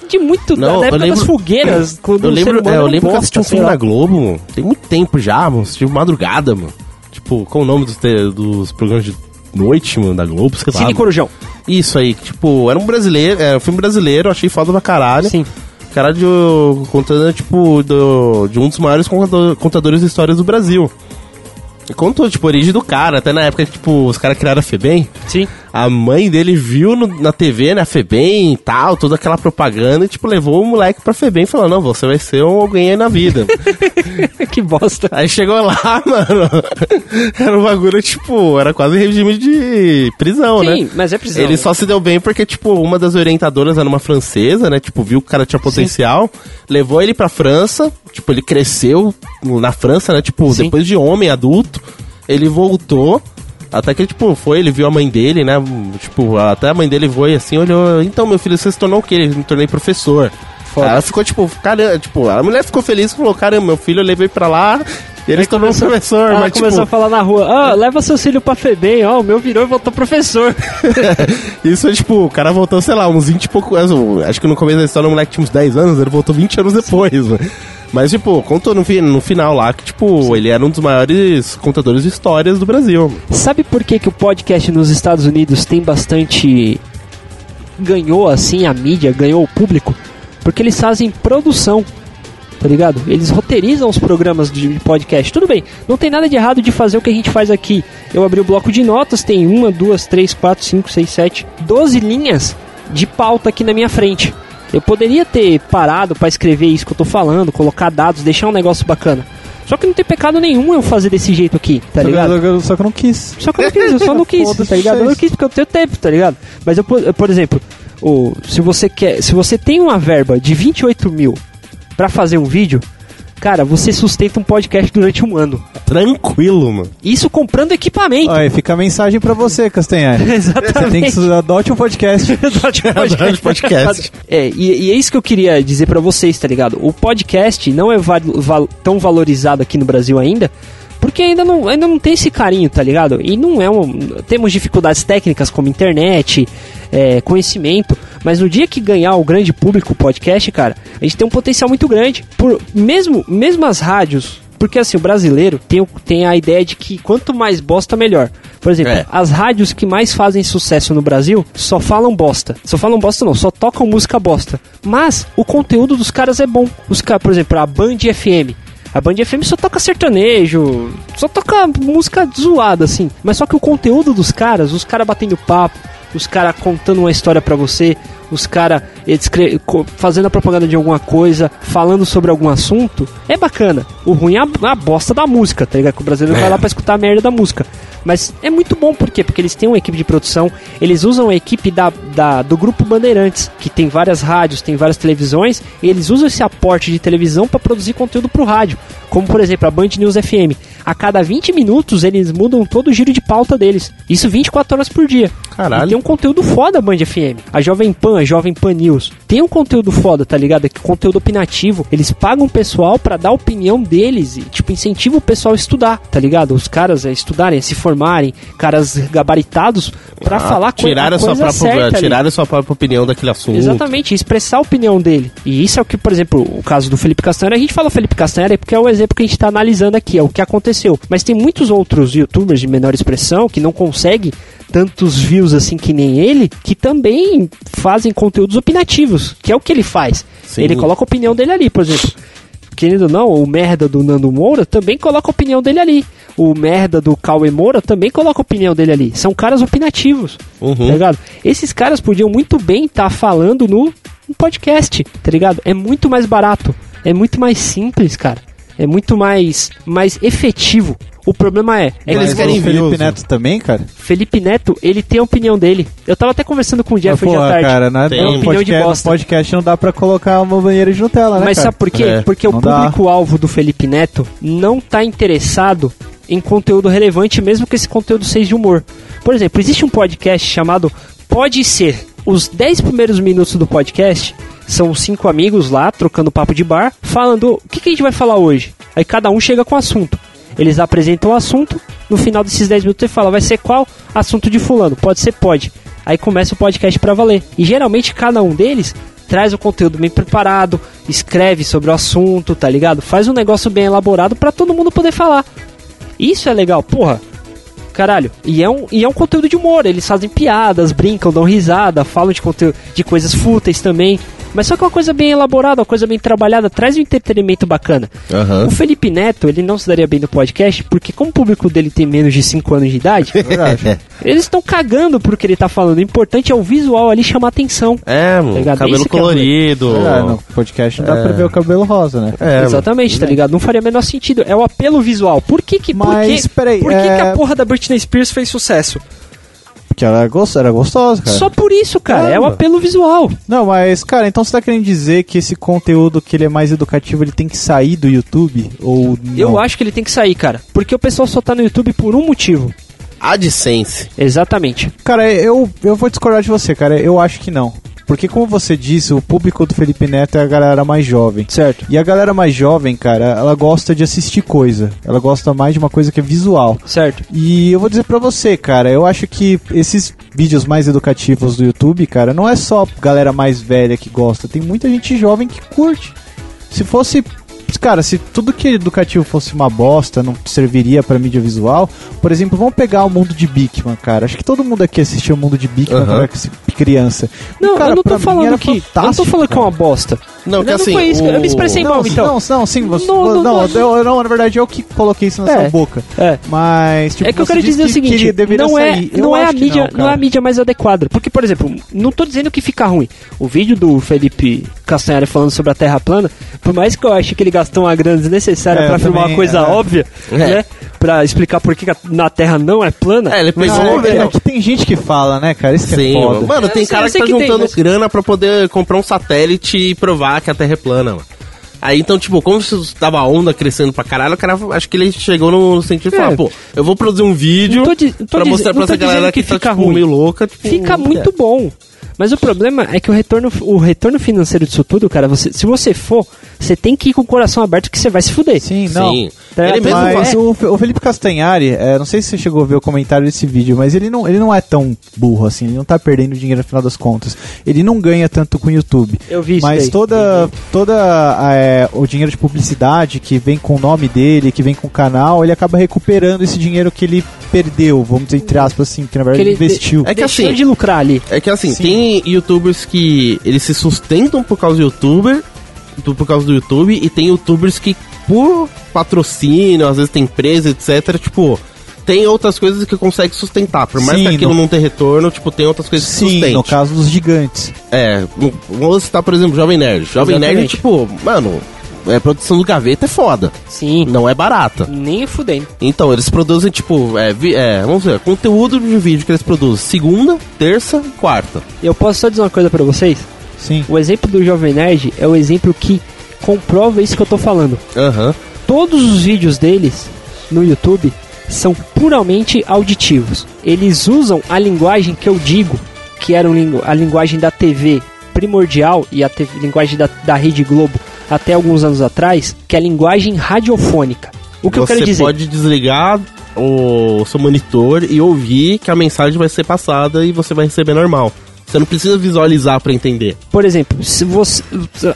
de muito Não, da época das lembro- fogueiras, quando Eu lembro, é, eu lembro que eu assisti um filme lá. na Globo, mano. Tem muito tempo já, mano. Assisti madrugada, mano. Tipo, qual o nome dos, dos programas de noite, mano, da Globo, sei lá. Cine Corujão. Isso aí, tipo, era um brasileiro, era um filme brasileiro, achei foda pra caralho. Sim. Caralho, contando, tipo, do, de um dos maiores contador- contadores de histórias do Brasil. E contou, tipo, a origem do cara, até na época tipo, os caras criaram a FEBEM. Sim. A mãe dele viu no- na TV, né, a FEBEM e tal, toda aquela propaganda, e, tipo, levou o moleque pra FEBEM e falou, não, você vai ser um alguém aí na vida. que bosta. aí chegou lá, mano, era um bagulho, tipo, era quase regime de prisão, né? Sim, mas é prisão. Ele só se deu bem porque, tipo, uma das orientadoras era uma francesa, né? Tipo, viu que o cara tinha potencial, levou ele pra França, tipo, ele cresceu na França, né? Tipo, Sim. depois de homem, adulto, ele voltou. Até que, tipo, foi, ele viu a mãe dele, né? Tipo, até a mãe dele foi assim, olhou. Então, meu filho, você se tornou o quê? Ele me tornei professor. Foda. Ela ficou, tipo, caramba, tipo, a mulher ficou feliz e falou, caramba, meu filho eu levei pra lá e ele se tornou um professor, Ela mas, começou tipo, a falar na rua, ah, leva seu filho pra Febem, ó, o meu virou e voltou professor. Isso é tipo, o cara voltou, sei lá, uns 20 e pouco anos. Acho que no começo da história o moleque tinha uns 10 anos, ele voltou 20 anos depois, né? Mas, tipo, contou no, no final lá que, tipo, ele era um dos maiores contadores de histórias do Brasil. Sabe por que, que o podcast nos Estados Unidos tem bastante. ganhou assim a mídia, ganhou o público? Porque eles fazem produção, tá ligado? Eles roteirizam os programas de podcast. Tudo bem, não tem nada de errado de fazer o que a gente faz aqui. Eu abri o bloco de notas, tem uma, duas, três, quatro, cinco, seis, sete, doze linhas de pauta aqui na minha frente. Eu poderia ter parado pra escrever isso que eu tô falando, colocar dados, deixar um negócio bacana. Só que não tem pecado nenhum eu fazer desse jeito aqui, tá Só que- ligado? que eu- Só que eu não quis. Só que eu não quis, eu só não quis, tá ligado? Eu não quis porque eu tenho tempo, tá ligado? Mas eu, por exemplo, o, se você quer. Se você tem uma verba de 28 mil pra fazer um vídeo, cara, você sustenta um podcast durante um ano. Tranquilo, mano. Isso comprando equipamento. Olha, fica a mensagem pra você, Castanhari. Você tem Exatamente. que adote um podcast. Adote podcast. É, e, e é isso que eu queria dizer pra vocês, tá ligado? O podcast não é val- val- tão valorizado aqui no Brasil ainda, porque ainda não, ainda não tem esse carinho, tá ligado? E não é um. Temos dificuldades técnicas como internet, é, conhecimento, mas no dia que ganhar o grande público o podcast, cara, a gente tem um potencial muito grande. Por, mesmo, mesmo as rádios. Porque assim, o brasileiro tem, tem a ideia de que quanto mais bosta, melhor. Por exemplo, É. as rádios que mais fazem sucesso no Brasil só falam bosta. Só falam bosta não, só tocam música bosta. Mas o conteúdo dos caras é bom. Os caras, por exemplo, a Band FM. A Band FM só toca sertanejo, só toca música zoada, assim. Mas só que o conteúdo dos caras, os caras batendo papo, os caras contando uma história pra você, os caras fazendo a propaganda de alguma coisa, falando sobre algum assunto, é bacana. O ruim é a, a bosta da música, tá ligado? Que o brasileiro vai lá pra escutar a merda da música. Mas é muito bom, por quê? Porque eles têm uma equipe de produção, eles usam a equipe da, da- do Grupo Bandeirantes, que tem várias rádios, tem várias televisões, e eles usam esse aporte de televisão para produzir conteúdo pro rádio. Como, por exemplo, a Band News FM. A cada 20 minutos, eles mudam todo o giro de pauta deles. Isso 24 horas por dia. Caralho. E tem um conteúdo foda a Band FM. A Jovem Pan, a Jovem Pan News. Tem um conteúdo foda, tá ligado? É que conteúdo opinativo. Eles pagam o pessoal pra dar a opinião deles e, tipo, incentiva o pessoal a estudar, tá ligado? Os caras a estudarem, a se formarem, caras gabaritados pra falar coi- tirar a sua própria, certa a sua própria opinião daquele assunto. Exatamente, expressar a opinião dele. E isso é o que, por exemplo, o caso do Felipe Castanheira, a gente fala Felipe Castanheira porque é o exemplo que a gente tá analisando aqui, é o que aconteceu. Mas tem muitos outros youtubers de menor expressão que não conseguem tantos views assim que nem ele, que também fazem conteúdos opinativos, que é o que ele faz. Sim. Ele coloca a opinião dele ali, por exemplo. Querendo ou não, o merda do Nando Moura também coloca a opinião dele ali. O merda do Cauê Moura também coloca a opinião dele ali. São caras opinativos. Uhum. Tá ligado? Esses caras podiam muito bem estar falando no, no podcast, tá ligado? É muito mais barato, é muito mais simples, cara. É muito mais, mais efetivo. O problema é, é Eles que querem o Felipe. Neto também, cara? Felipe Neto, ele tem a opinião dele. Eu tava até conversando com o Jeff hoje à tarde. cara, na, Tem no, opinião de podcast, no bosta. podcast não dá pra colocar uma banheira de Nutella, né, Mas cara? sabe por quê? É, Porque o público-alvo do Felipe Neto não tá interessado em conteúdo relevante, mesmo que esse conteúdo seja de humor. Por exemplo, existe um podcast chamado Pode Ser. Os 10 primeiros minutos do podcast são cinco amigos lá, trocando papo de bar, falando o que, que a gente vai falar hoje. Aí cada um chega com o assunto. Eles apresentam o assunto, no final desses 10 minutos você fala, vai ser qual assunto de fulano? Pode ser, pode. Aí começa o podcast pra valer. E geralmente cada um deles traz o conteúdo bem preparado, escreve sobre o assunto, tá ligado? Faz um negócio bem elaborado pra todo mundo poder falar. Isso é legal, porra. Caralho, e é, um, e é um conteúdo de humor, eles fazem piadas, brincam, dão risada, falam de conteúdo de coisas fúteis também. Mas só que é uma coisa bem elaborada, uma coisa bem trabalhada, traz um entretenimento bacana. Aham. O Felipe Neto, ele não se daria bem no podcast, porque como o público dele tem menos de 5 anos de idade, É, eles estão cagando pro que ele tá falando. O importante é o visual ali chamar atenção. é mano, Ligado? cabelo é colorido. É, no podcast não dá pra ver o cabelo rosa, né? É, mano. Exatamente, tá ligado? Não faria o menor sentido. É o apelo visual. Por que que, Mas, por que, peraí, por que, é- que a porra da Britney Spears fez sucesso? Porque ela era gos- era gostosa, cara. Só por isso, cara. É o Caramba. apelo visual. Não, mas, cara, então você tá querendo dizer que esse conteúdo que ele é mais educativo, ele tem que sair do YouTube? Ou não? Eu acho que ele tem que sair, cara. Porque o pessoal só tá no YouTube por um motivo. AdSense. Exatamente. Cara, eu, eu vou discordar de você, cara. Eu acho que não. Porque, como você disse, o público do Felipe Neto é a galera mais jovem. Certo. E a galera mais jovem, cara, ela gosta de assistir coisa. Ela gosta mais de uma coisa que é visual. Certo. E eu vou dizer pra você, cara, eu acho que esses vídeos mais educativos do YouTube, cara, não é só galera mais velha que gosta, tem muita gente jovem que curte. Se fosse, cara, se tudo que é educativo fosse uma bosta, não serviria pra mídia visual, por exemplo, vamos pegar o mundo de Bigman, cara. Acho que todo mundo aqui assistiu o mundo de Bigman Aham. quando era criança. Não, cara, eu não tô falando que. Eu não tô falando que é uma bosta. Não, que não assim. foi isso. o- Eu me expressei mal, então. não, não, sim, você, Não, não, não, não, não. eu- não, na verdade eu que coloquei isso na É. sua boca. É. Mas, tipo, é que eu quero dizer o que seguinte, deveria não é, sair. Eu não é a que mídia, não, não, é a mídia mais adequada. Porque, por exemplo, não tô dizendo que fica ruim. O vídeo do Felipe Castanhari falando sobre a Terra plana, por mais que eu ache que ele gastou uma grana desnecessária É, pra eu afirmar uma coisa é. óbvia, É. né? Pra explicar por que a, na Terra não é plana. É, ele pegou. Não, é, é que tem gente que fala, né, cara? Isso que Sim, é foda. mano, tem cara que tá que tem, juntando mas- grana pra poder comprar um satélite e provar que a Terra é plana, mano. Aí então, tipo, como tava a onda crescendo pra caralho, o cara acho que ele chegou no, no sentido de É. falar, pô, eu vou produzir um vídeo Não tô não tô pra mostrar pra essa galera que, que tá, fica tipo, ruim. meio louca. Tipo, Fica muito bom. Mas o problema é que o retorno, o retorno financeiro disso tudo, cara, você, se você for, você tem que ir com o coração aberto que você vai se fuder. Sim, não. Sim. Tá, Ele mesmo Mas fala- o, Fe- o Felipe Castanhari, é, não sei se você chegou a ver o comentário desse vídeo, mas ele não, ele não é tão burro assim, ele não tá perdendo dinheiro no final das contas. Ele não ganha tanto com o YouTube. Eu vi isso Mas daí. toda, toda é, o dinheiro de publicidade que vem com o nome dele, que vem com o canal, ele acaba recuperando esse dinheiro que ele perdeu, vamos dizer entre aspas assim, que na verdade Que ele investiu. É que assim- de lucrar ali. É que assim, Sim. tem youtubers que eles se sustentam por causa do youtuber, por causa do YouTube, e tem youtubers que por patrocínio, às vezes tem empresa, etc, tipo, tem outras coisas que consegue sustentar. Por mais Sim, que aquilo no- não tenha retorno, tipo, tem outras coisas que Sim, sustentem. no caso dos gigantes. É, vamos citar, por exemplo, Jovem Nerd. Jovem Nerd, Exatamente. tipo, mano, é, produção do gaveta é foda. Sim. Não é barata. Nem fudendo. Então, eles produzem, tipo, é, vi- é, vamos ver, conteúdo de vídeo que eles produzem segunda, terça e quarta. Eu posso só dizer uma coisa pra vocês? Sim. O exemplo do Jovem Nerd é o exemplo que comprova isso que eu tô falando. Aham. Todos os vídeos deles no YouTube são puramente auditivos. Eles usam a linguagem que eu digo, que era a linguagem da TV primordial e a te- linguagem da, da Rede Globo até alguns anos atrás, que é a linguagem radiofônica. O que eu Você quero dizer? pode desligar o seu monitor e ouvir que a mensagem vai ser passada e você vai receber normal. Você não precisa visualizar pra entender. Por exemplo, se você.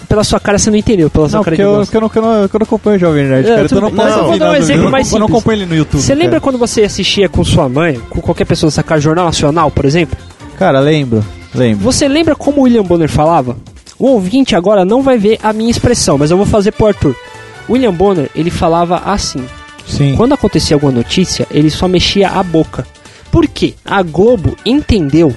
Pela sua cara você não entendeu, pela sua Não, cara de eu, gosto. eu, não, eu, não, eu não acompanho o Jovem Nerd, É, cara. Então eu não posso eu vou dar um exemplo eu mais Eu não simples. acompanho ele no YouTube. Você lembra cara. quando você assistia com sua mãe, com qualquer pessoa sacar Jornal Nacional, por exemplo? Cara, lembro. Lembro. Você lembra como o William Bonner falava? O ouvinte agora não vai ver a minha expressão, mas eu vou fazer pro Arthur. William Bonner, ele falava assim. Sim. Quando acontecia alguma notícia, ele só mexia a boca. Por quê? A Globo entendeu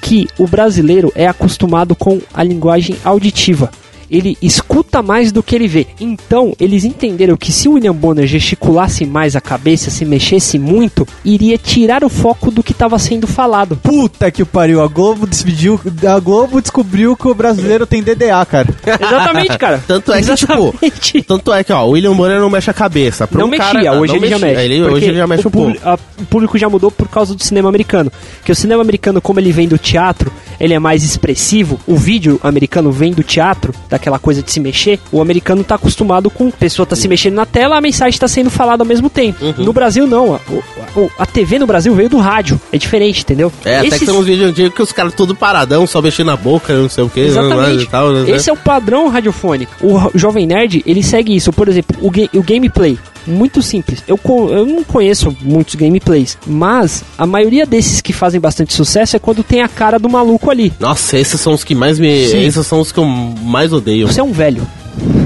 que o brasileiro é acostumado com a linguagem auditiva. Ele escuta mais do que ele vê. Então, eles entenderam que se o William Bonner gesticulasse mais a cabeça, se mexesse muito, iria tirar o foco do que estava sendo falado. Puta que pariu, a Globo decidiu, a Globo descobriu que o brasileiro tem DDA, cara. Exatamente, cara. Tanto é que, tipo, Exatamente. Tanto é que, ó, o William Bonner não mexe a cabeça. Pra não um mexia, cara, hoje não ele já mexia. mexe. Ele- hoje ele já mexe o um pouco. publi- a- O público já mudou por causa do cinema americano. Que o cinema americano, como ele vem do teatro, ele é mais expressivo. O vídeo americano vem do teatro, daquela coisa de se mexer. O americano tá acostumado com a pessoa tá se mexendo na tela, a mensagem tá sendo falada ao mesmo tempo. Uhum. No Brasil, não. A, o- a TV no Brasil veio do rádio. É diferente, entendeu? É, até Esses- que tem uns vídeos antigos que os caras tudo paradão, só mexendo na boca, não sei o que, Exatamente. tal. né? Esse é o padrão radiofônico. O Jovem Nerd, ele segue isso. Por exemplo, o, ga- o gameplay. Muito simples. Eu, eu não conheço muitos gameplays, mas a maioria desses que fazem bastante sucesso é quando tem a cara do maluco ali. Nossa, esses são os que mais me. Sim. Esses são os que eu mais odeio. Você é um velho.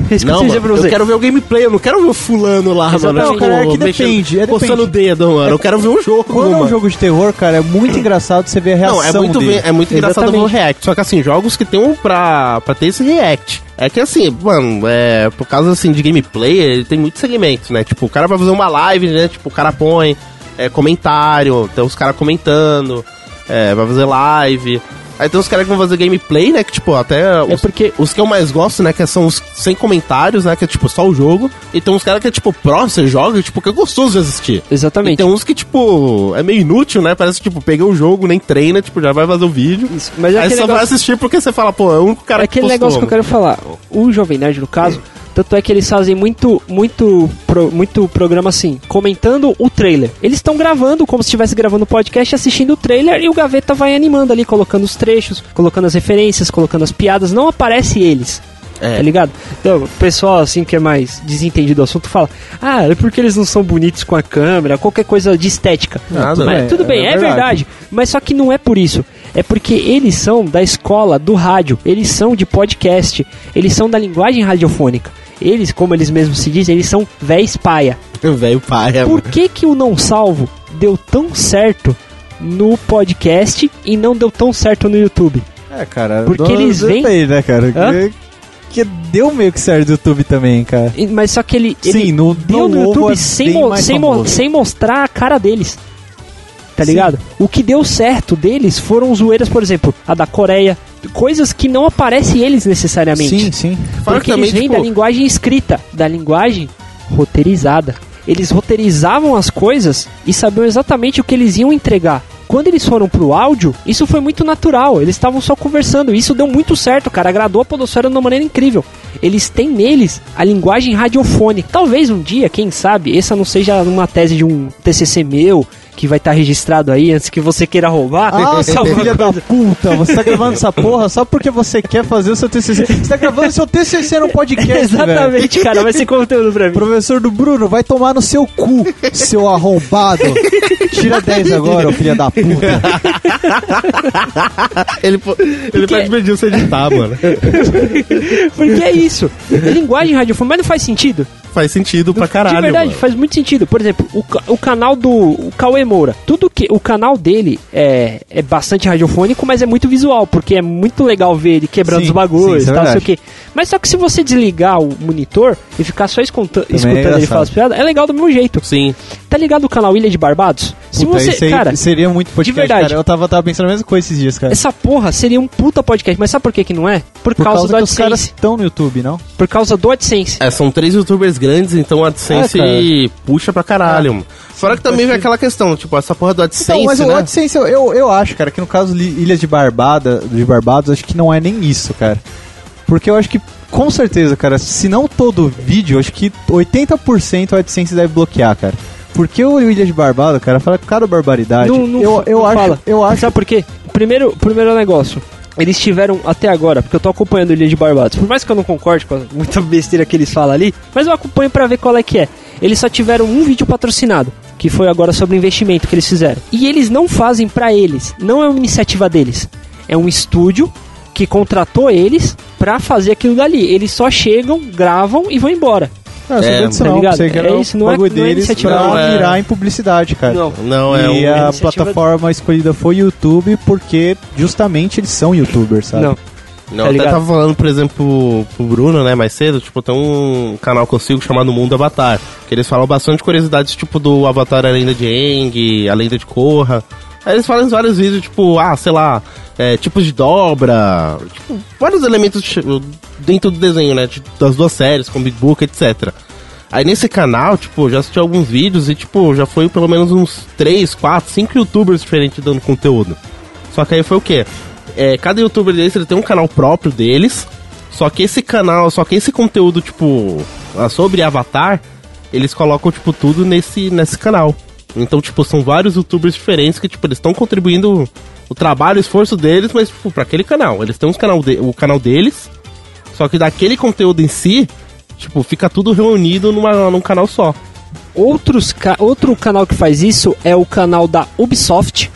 É Não, mano, pra você. eu quero ver o gameplay, eu não quero ver o fulano lá, Exatamente. mano. Não, cara, é que depende, é Coçando o dedo, mano. Eu quero ver um jogo, Quando é um mano. jogo de terror, cara, é muito engraçado você ver a reação Não, é muito, dele. é muito engraçado ver o react. Só que assim, jogos que tem um pra, pra ter esse react. É que assim, mano, é, por causa assim de gameplay, ele tem muitos segmentos, né? Tipo, o cara vai fazer uma live, né? Tipo, o cara põe é, comentário, tem os caras comentando, é, vai fazer live. Aí tem os caras que vão fazer gameplay, né? Que tipo, até os, porque- os que eu mais gosto, né? Que são os sem comentários, né? Que é tipo só o jogo. E tem uns caras que é tipo, pró, você joga, tipo, que é gostoso de assistir. E Exatamente. tem uns que, tipo, é meio inútil, né? Parece, tipo, peguei o jogo, nem treina, tipo, já vai fazer o vídeo. Isso, mas é Aí aquele só vai negócio- assistir porque você fala, pô, é o único cara é aquele que postou, negócio que eu quero falar. O Jovem Nerd, no caso, tanto é que eles fazem muito, muito, pro- muito programa assim, comentando o trailer. Eles estão gravando como se estivesse gravando o podcast, assistindo o trailer e o Gaveta vai animando ali, colocando os trechos, colocando as referências, colocando as piadas. Não aparece eles. É. Tá ligado? Então, o pessoal assim que é mais desentendido do assunto fala: Ah, é porque eles não são bonitos com a câmera, qualquer coisa de estética. Nada, Mas né? tudo É bem, é, verdade. verdade. Mas só que não é por isso. É porque eles são da escola do rádio, eles são de podcast, eles são da linguagem radiofônica. Eles, como eles mesmos se dizem, eles são véis paia. Velho pai, é, Por que que o Não Salvo deu tão certo no podcast e não deu tão certo no YouTube? É, cara. Porque do- eles vêm- depende, né, cara? Hã? Que, que deu meio que certo do YouTube também, cara. Mas só que ele, Sim, ele no- deu no no, YouTube é sem, mo- sem, mo- sem mostrar a cara deles. Tá Sim. ligado? O que deu certo deles foram zoeiras, por exemplo, a da Coreia. Coisas que não aparecem eles necessariamente. Sim, sim. Fora Porque que eles vêm tipo, da linguagem escrita, da linguagem roteirizada. Eles roteirizavam as coisas e sabiam exatamente o que eles iam entregar. Quando eles foram pro áudio, isso foi muito natural. Eles estavam só conversando. Isso deu muito certo, cara. Agradou a Podosfera de uma maneira incrível. Eles têm neles a linguagem radiofônica. Talvez um dia, quem sabe, essa não seja uma tese de um TCC meu que vai estar registrado aí antes que você queira roubar. Ah, seu Alguma filho da puta, você tá gravando essa porra só porque você quer fazer o seu TCC. Você tá gravando o seu TCC no podcast, velho. Exatamente, cara. Vai ser conteúdo pra mim. Professor do Bruno, vai tomar no seu cu, seu arrombado. Tira 10 agora, filha da puta. ele, ele Porque- pode pedir você editar, mano. Porque é isso. É linguagem radiofônica, mas não faz sentido. Faz sentido pra caralho, de verdade, mano. faz muito sentido. Por exemplo, o, o canal do o Cauê Moura. Tudo que. O canal dele é, é bastante radiofônico, mas é muito visual, porque é muito legal ver ele quebrando Sim, os bagulhos sim, isso e é tal, sei o quê. Mas só que se você desligar o monitor e ficar só escuta- é escutando ele engraçado. falar as piadas, é legal do mesmo jeito. Sim. Tá ligado o canal Ilha de Barbados? Se Puta, você. isso aí Cara, seria muito podcast, verdade. cara. Eu tava, tava pensando a mesma coisa esses dias, cara. essa porra seria um puta podcast, mas sabe por que, que não é? Por, Por causa, causa do que os caras AdSense. estão no YouTube, não? Por causa do AdSense. É, são três youtubers grandes, então o AdSense É, cara. puxa pra caralho, mano. Fora que também vem ser. aquela questão, tipo, essa porra do AdSense, Então, mas o né? AdSense, eu, eu, acho, cara, que no caso Ilhas de Barbada, de Barbados, acho que não é nem isso, cara. Porque eu acho que, com certeza, cara, se não todo vídeo, acho que 80% o AdSense deve bloquear, cara. Porque o Ilha de Barbado, cara, fala cada barbaridade. Não, não, eu, eu não acho, fala. eu acho Sabe por quê? Primeiro, primeiro negócio. Eles tiveram até agora, porque eu tô acompanhando Ilha de Barbados. Por mais que eu não concorde com muita besteira que eles falam ali, mas eu acompanho pra ver qual é que é. Eles só tiveram um vídeo patrocinado, que foi agora sobre o investimento que eles fizeram. E eles não fazem pra eles, não é uma iniciativa deles. É um estúdio que contratou eles pra fazer aquilo dali. Eles só chegam, gravam e vão embora. Não, eu sabia É, disso tá? Pensei que É era isso, o não é- bagulho não é deles iniciativa pra não, é- virar em publicidade, cara. Não. Não, é e um... a plataforma escolhida foi YouTube porque justamente eles são youtubers, sabe? Não. Não, tá eu até ligado? tava falando, por exemplo, pro Bruno, né, mais cedo, tipo, tem um canal que eu sigo chamado Mundo Avatar, que eles falam bastante curiosidades, tipo, do Avatar A Lenda de Aang, A Lenda de Korra. Aí eles falam em vários vídeos, tipo, ah, sei lá, é, tipos de dobra, tipo, vários elementos de- dentro do desenho, né, de- das duas séries, Comic Book, etc. Aí nesse canal, tipo, já assisti alguns vídeos e, tipo, já foi pelo menos uns 3, 4, 5 youtubers diferentes dando conteúdo. Só que aí foi o quê? É, cada youtuber deles ele tem um canal próprio deles. Só que esse canal, só que esse conteúdo, tipo, sobre Avatar, eles colocam, tipo, tudo nesse, nesse canal. Então, tipo, são vários youtubers diferentes que, tipo, eles estão contribuindo o trabalho, o esforço deles, mas, tipo, pra aquele canal. Eles têm canal de- o canal deles, só que daquele conteúdo em si, tipo, fica tudo reunido numa, num canal só. Outros ca- outro canal que faz isso é o canal da Ubisoft,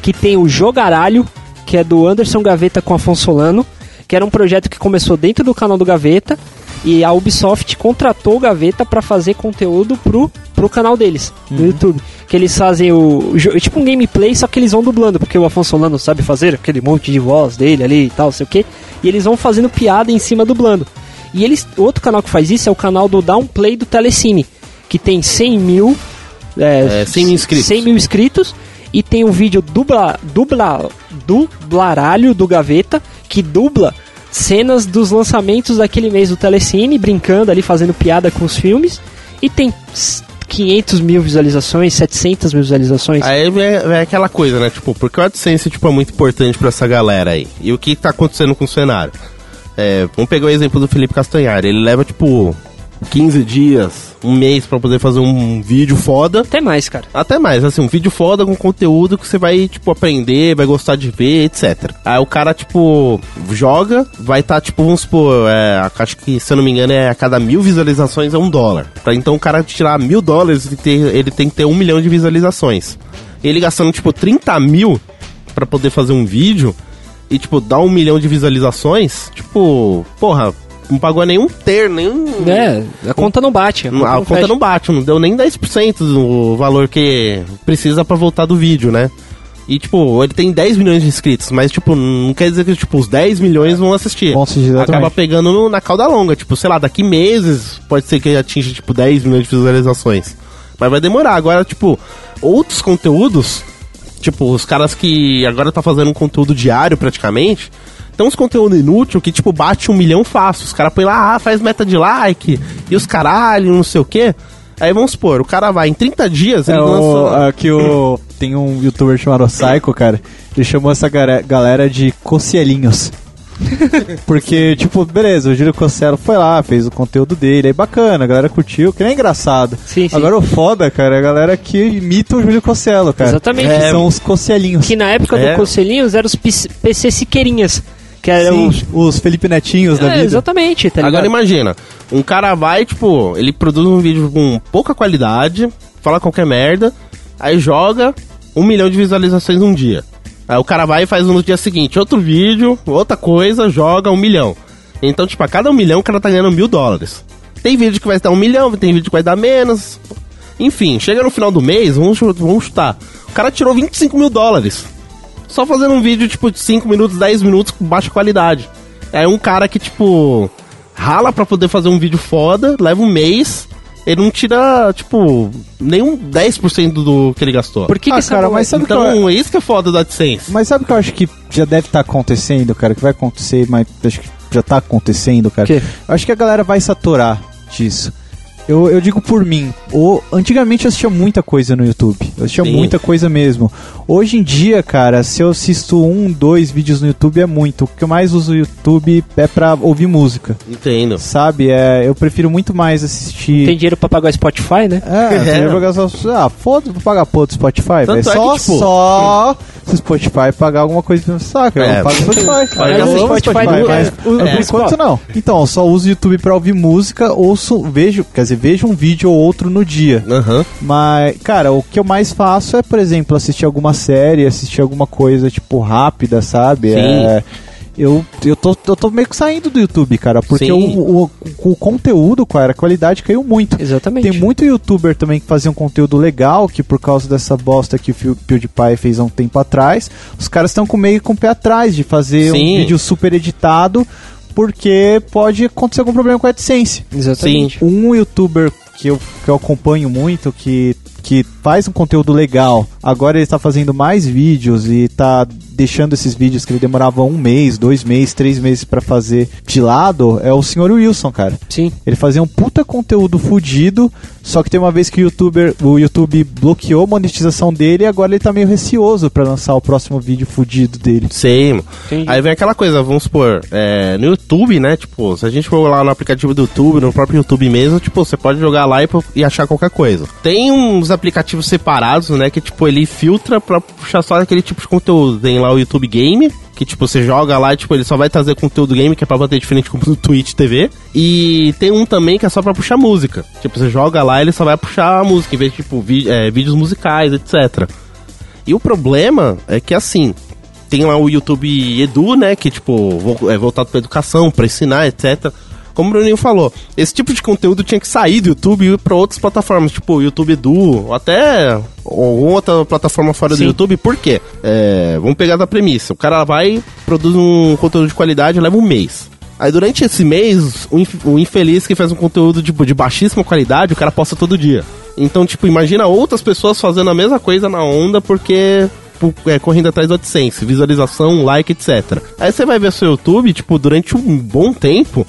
que tem o Jogaralho, que é do Anderson Gaveta com Afonso Solano, que era um projeto que começou dentro do canal do Gaveta, e a Ubisoft contratou o Gaveta pra fazer conteúdo pro, pro canal deles, no YouTube. Que eles fazem o, o jo- tipo um gameplay, só que eles vão dublando, porque o Afonso Solano sabe fazer aquele monte de voz dele ali e tal, sei o que, e eles vão fazendo piada em cima dublando. E eles, outro canal que faz isso é o canal do Downplay do Telecine, que tem 100 mil, é, É, 100 mil inscritos. 100 mil inscritos e tem um vídeo dubla, dubla, dublaralho do Gaveta que dubla cenas dos lançamentos daquele mês do Telecine, brincando ali, fazendo piada com os filmes. E tem 500 mil visualizações, 700 mil visualizações. Aí vem, vem aquela coisa, né? Tipo, porque o AdSense tipo, é muito importante pra essa galera aí. E o que tá acontecendo com o cenário? É, vamos pegar o exemplo do Felipe Castanhari. Ele leva, tipo, 15 dias, um mês pra poder fazer um vídeo foda. Até mais, cara. Até mais, assim, um vídeo foda com conteúdo que você vai, tipo, aprender, vai gostar de ver, etc. Aí o cara, tipo, joga, vai estar, tipo, vamos supor, é, acho que, se eu não me engano, é a cada mil visualizações é um dólar. Pra então o cara tirar mil dólares, ele tem, ele tem que ter um milhão de visualizações. Ele gastando, tipo, 30 mil pra poder fazer um vídeo e, tipo, dar um milhão de visualizações, tipo, porra, não pagou nenhum ter, nenhum. É, a conta não bate. A conta, A não conta não bate, não deu nem 10% do valor que precisa pra voltar do vídeo, né? E, tipo, ele tem 10 milhões de inscritos, mas, tipo, não quer dizer que, tipo, os 10 milhões vão assistir. Vão assistir. Acaba pegando no- na cauda longa, tipo, sei lá, daqui meses pode ser que ele atinja, tipo, 10 milhões de visualizações. Mas vai demorar. Agora, tipo, outros conteúdos, tipo, os caras que agora tá fazendo um conteúdo diário praticamente, tem uns conteúdo inútil que, tipo, bate um milhão fácil. Os caras põem lá, ah, faz meta de like, e os caralho, não sei o quê. Aí vamos supor, o cara vai em 30 dias, ele É, o, lança. aqui o, tem um youtuber chamado Psycho, cara. Ele chamou essa galera de cocielinhos. Porque, tipo, beleza, o Júlio Cosselo foi lá, fez o conteúdo dele, aí bacana, a galera curtiu, que nem é engraçado. Sim, sim. Agora o foda, cara, é a galera que imita o Júlio Cosselo, cara. Exatamente. Que É. são os cocielinhos. Que na época É. do eram os PC Siqueirinhas. Que eram os. os Felipe Netinhos da É, vida. exatamente, tá ligado? Agora imagina, um cara vai, tipo, ele produz um vídeo com pouca qualidade, fala qualquer merda, aí joga um milhão de visualizações num dia. Aí o cara vai e faz no dia seguinte outro vídeo, outra coisa, joga um milhão. Então, tipo, a cada um milhão o cara tá ganhando mil dólares. Tem vídeo que vai dar um milhão, tem vídeo que vai dar menos. Enfim, chega no final do mês, vamos, vamos chutar. O cara tirou 25 mil dólares. Só fazendo um vídeo, tipo, de 5 minutos, 10 minutos com baixa qualidade. É um cara que, tipo, rala pra poder fazer um vídeo foda, leva um mês, ele não tira, tipo, nenhum 10% do que ele gastou. Por que, Ah, que cara, mas sabe o que eu- então, é isso que é foda do AdSense. Mas sabe o que eu acho que já deve estar acontecendo, cara? Que vai acontecer, mas acho que já tá acontecendo, cara. Quê? Eu acho que a galera vai saturar disso. Eu, eu digo por mim, o, antigamente eu assistia muita coisa no YouTube. Eu assistia Sim. muita coisa mesmo. Hoje em dia, cara, se eu assisto um, dois vídeos no YouTube é muito. O que eu mais uso o YouTube é pra ouvir música. Entendo. Sabe? É, eu prefiro muito mais assistir. Tem dinheiro pra pagar o Spotify, né? É, É. tem jogar só. Ah, foda-se, vou pagar pô do Spotify, Tanto velho. é Só, que, tipo, só se o Spotify pagar alguma coisa pra saca. É. Eu pago o Spotify. Olha, eu o Spotify mas é, é, por enquanto não. Então, eu só uso o YouTube pra ouvir música, ouço, vejo, quer dizer, vejo um vídeo ou outro no dia. Aham. Mas, cara, o que eu mais faço é, por exemplo, assistir alguma série, assistir alguma coisa, tipo, rápida, sabe? Sim. É, eu, eu, tô, eu tô meio que saindo do YouTube, cara, porque o, Sim. o, o conteúdo, cara, a qualidade caiu muito. Exatamente. Tem muito youtuber também que fazia um conteúdo legal, que por causa dessa bosta que o PewDiePie fez há um tempo atrás, os caras estão com meio com o pé atrás de fazer um Sim. vídeo super editado, porque pode acontecer algum problema com a AdSense. Exatamente. Um youtuber que eu, que eu acompanho muito, que, que faz um conteúdo legal, agora ele está fazendo mais vídeos e tá deixando esses vídeos que ele demorava um mês, dois meses, três meses pra fazer de lado, é o Sr. Wilson, cara. Sim. Ele fazia um puta conteúdo fudido, só que tem uma vez que o, YouTuber, o YouTube bloqueou a monetização dele e agora ele tá meio receoso pra lançar o próximo vídeo fudido dele. Mano. Entendi. Aí vem aquela coisa, vamos supor, é, no YouTube, né? Tipo, se a gente for lá no aplicativo do YouTube, no próprio YouTube mesmo, tipo, você pode jogar lá e, e achar qualquer coisa. Tem uns aplicativos separados, né? Que, tipo, ele filtra pra puxar só aquele tipo de conteúdo. Tem lá o YouTube Game, que, tipo, você joga lá e, tipo, ele só vai trazer conteúdo game, que é pra bater diferente como no Twitch TV. E tem um também que é só pra puxar música. Tipo, você joga lá ele só vai puxar a música, em vez de, tipo, vi- é, vídeos musicais, etc. E o problema é que, assim, tem lá o YouTube Edu, né? Que, tipo, é voltado pra educação, pra ensinar, etc. Como o Bruninho falou, esse tipo de conteúdo tinha que sair do YouTube e ir pra outras plataformas, tipo o YouTube Edu, ou até alguma outra plataforma fora Sim. do YouTube. Por quê? É, vamos pegar da premissa. O cara vai, produz um conteúdo de qualidade, leva um mês. Aí durante esse mês, o, inf- o infeliz que faz um conteúdo tipo, de baixíssima qualidade, o cara posta todo dia. Então, tipo, imagina outras pessoas fazendo a mesma coisa na onda porque é, correndo atrás do AdSense, visualização, like, etc. Aí você vai ver seu YouTube, tipo, durante um bom tempo,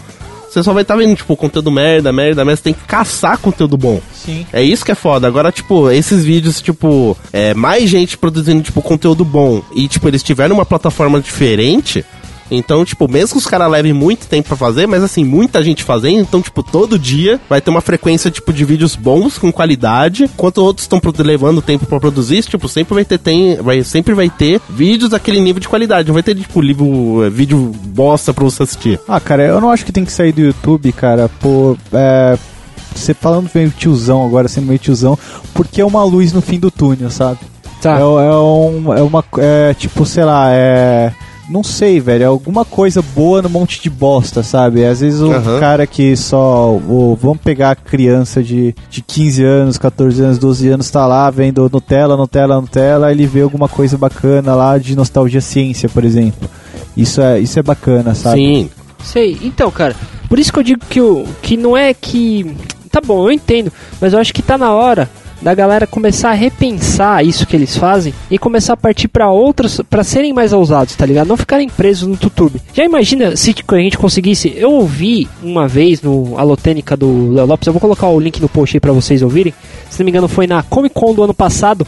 você só vai estar vendo, tipo, conteúdo merda, merda, merda, você tem que caçar conteúdo bom. Sim. É isso que é foda. Agora, tipo, esses vídeos, tipo, é, mais gente produzindo, tipo, conteúdo bom e, tipo, eles tiveram uma plataforma diferente. Então, tipo, mesmo que os caras levem muito tempo pra fazer, mas assim, muita gente fazendo, então, tipo, todo dia vai ter uma frequência, tipo, de vídeos bons, com qualidade, enquanto outros estão levando tempo pra produzir, tipo, sempre vai ter, tem, vai, sempre vai ter vídeos daquele nível de qualidade, não vai ter, tipo, livro, é, vídeo bosta pra você assistir. Ah, cara, eu não acho que tem que sair do YouTube, cara, por. É, você falando meio tiozão agora, sendo meio tiozão, porque é uma luz no fim do túnel, sabe? Tá. É, é um, é uma. É, tipo, sei lá, é. Não sei, velho, é alguma coisa boa no monte de bosta, sabe? Às vezes o Aham. cara que só. O, vamos pegar a criança de, de 15 anos, 14 anos, 12 anos, tá lá vendo Nutella, Nutella, Nutella, ele vê alguma coisa bacana lá de nostalgia ciência, por exemplo. Isso é, isso é bacana, sabe? Sim. Sei. Então, cara, por isso que eu digo que, o, que não é que. Tá bom, eu entendo, mas eu acho que tá na hora da galera começar a repensar isso que eles fazem e começar a partir pra outros, pra serem mais ousados, tá ligado? Não ficarem presos no YouTube. Já imagina se tipo, a gente conseguisse. Eu ouvi uma vez no Alotênica do Léo Lopes, eu vou colocar o link no post aí pra vocês ouvirem. Se não me engano, foi na Comic Con do ano passado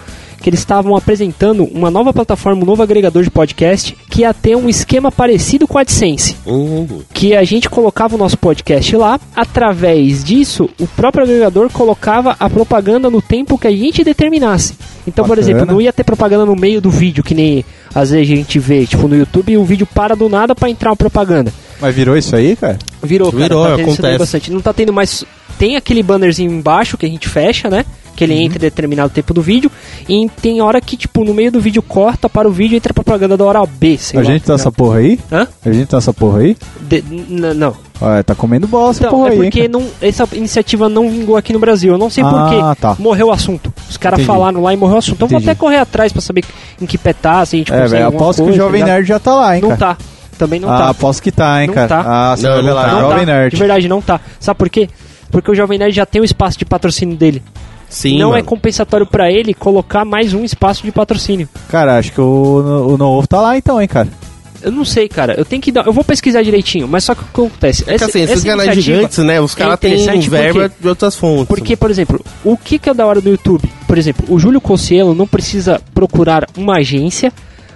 que eles estavam apresentando uma nova plataforma, um novo agregador de podcast que ia ter um esquema parecido com a AdSense Uhum. que a gente colocava o nosso podcast lá. Através disso, o próprio agregador colocava a propaganda no tempo que a gente determinasse. Então, por Bacana. exemplo, não ia ter propaganda no meio do vídeo, que nem às vezes a gente vê, tipo, no YouTube, o vídeo para do nada pra entrar uma propaganda. Mas virou isso aí, cara? Virou, cara, Virou, tá tendo isso daí acontece. bastante. Não tá tendo mais. Tem aquele bannerzinho embaixo que a gente fecha, né? Que ele entra em determinado tempo do vídeo. E tem hora que, tipo, no meio do vídeo corta para o vídeo e entra propaganda da hora B, sei a lá, gente tá nessa porra aí? Hã? A gente tá nessa porra aí? De- não. Olha, tá comendo bola essa Então, porra é aí. hein, porque não, essa iniciativa não vingou aqui no Brasil. Eu não sei Ah, porquê. tá. Morreu o assunto. Os caras falaram lá e morreu o assunto. Então vou Entendi. até correr atrás pra saber em que pé tá, se a gente É, consegue alguma aposto que o coisa, Jovem tá? Nerd já tá lá, hein, Não cara. tá. Também não ah, tá. aposto que tá, hein, Não cara. tá. Ah, você Não, vai ver não lá, tá. Jovem. Nerd. De verdade, não tá. Sabe por quê? Porque o Jovem Nerd já tem o espaço de patrocínio dele. Sim, não é mano. compensatório pra ele colocar mais um espaço de patrocínio. Cara, acho que o, o No Ovo tá lá então, hein, cara. Eu não sei, cara. Eu tenho que dar. Eu vou pesquisar direitinho, mas só que o que acontece? Porque assim, esses canais gigantes, né? Os é caras têm interessante verba de outras fontes. Porque, por exemplo, o que, que é da hora do YouTube? Por exemplo, o Júlio Cossielo não precisa procurar uma agência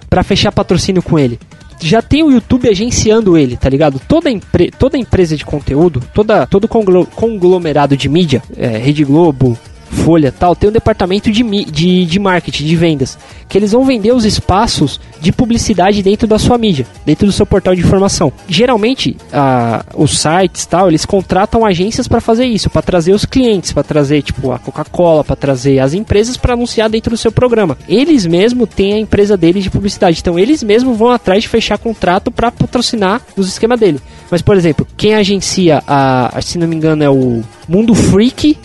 pra fechar patrocínio com ele. Já tem o YouTube agenciando ele, tá ligado? Toda, empre toda empresa de conteúdo, toda, todo conglo- conglomerado de mídia, é, Rede Globo, Folha, tal, tem um departamento de, de, de marketing, de vendas, que eles vão vender os espaços de publicidade dentro da sua mídia, dentro do seu portal de informação. Geralmente, a- os sites, tal, eles contratam agências para fazer isso, para trazer os clientes, para trazer tipo a Coca-Cola, para trazer as empresas para anunciar dentro do seu programa. Eles mesmo têm a empresa deles de publicidade, então eles mesmos vão atrás de fechar contrato para patrocinar nos esquemas dele. Mas por exemplo, quem agencia a, se não me engano é o Mundo Freak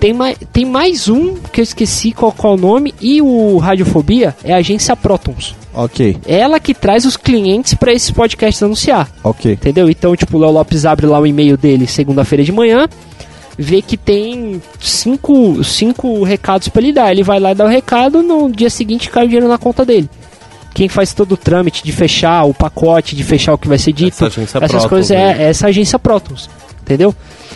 tem mais, tem mais um que eu esqueci qual, qual o nome. E o Radiofobia é a agência Protons. Ok, É ela que traz os clientes para esses podcasts anunciar. ok. Entendeu? Então, tipo, o Léo Lopes abre lá o e-mail dele segunda-feira de manhã. Vê que tem cinco, cinco recados para ele dar. Ele vai lá e dá o recado. No dia seguinte cai o dinheiro na conta dele. Quem faz todo o trâmite de fechar o pacote, de fechar o que vai ser dito, Essa agência essas Protons, coisas é, é essa agência Protons. Entendeu?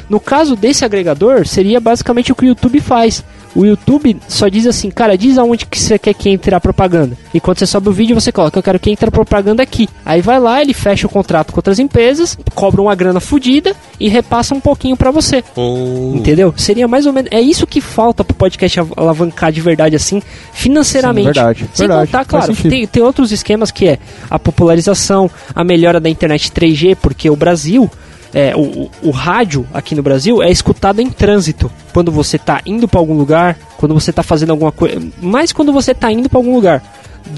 No caso desse agregador, seria basicamente o que o YouTube faz. O YouTube só diz assim, cara, diz aonde que você quer que entre a propaganda. E quando você sobe o vídeo, você coloca, eu quero que entre a propaganda aqui. Aí vai lá, ele fecha o contrato com outras empresas, cobra uma grana fodida e repassa um pouquinho pra você. Hum, Entendeu? Seria mais ou menos. É isso que falta pro podcast av- alavancar de verdade, assim, financeiramente. Sim, verdade, Sem verdade, contar, claro, tem, tem outros esquemas que é a popularização, a melhora da internet 3G, porque o Brasil. É, o, o- o rádio aqui no Brasil é escutado em trânsito. Quando você tá indo pra algum lugar, quando você tá fazendo alguma coisa. Mais quando você tá indo pra algum lugar.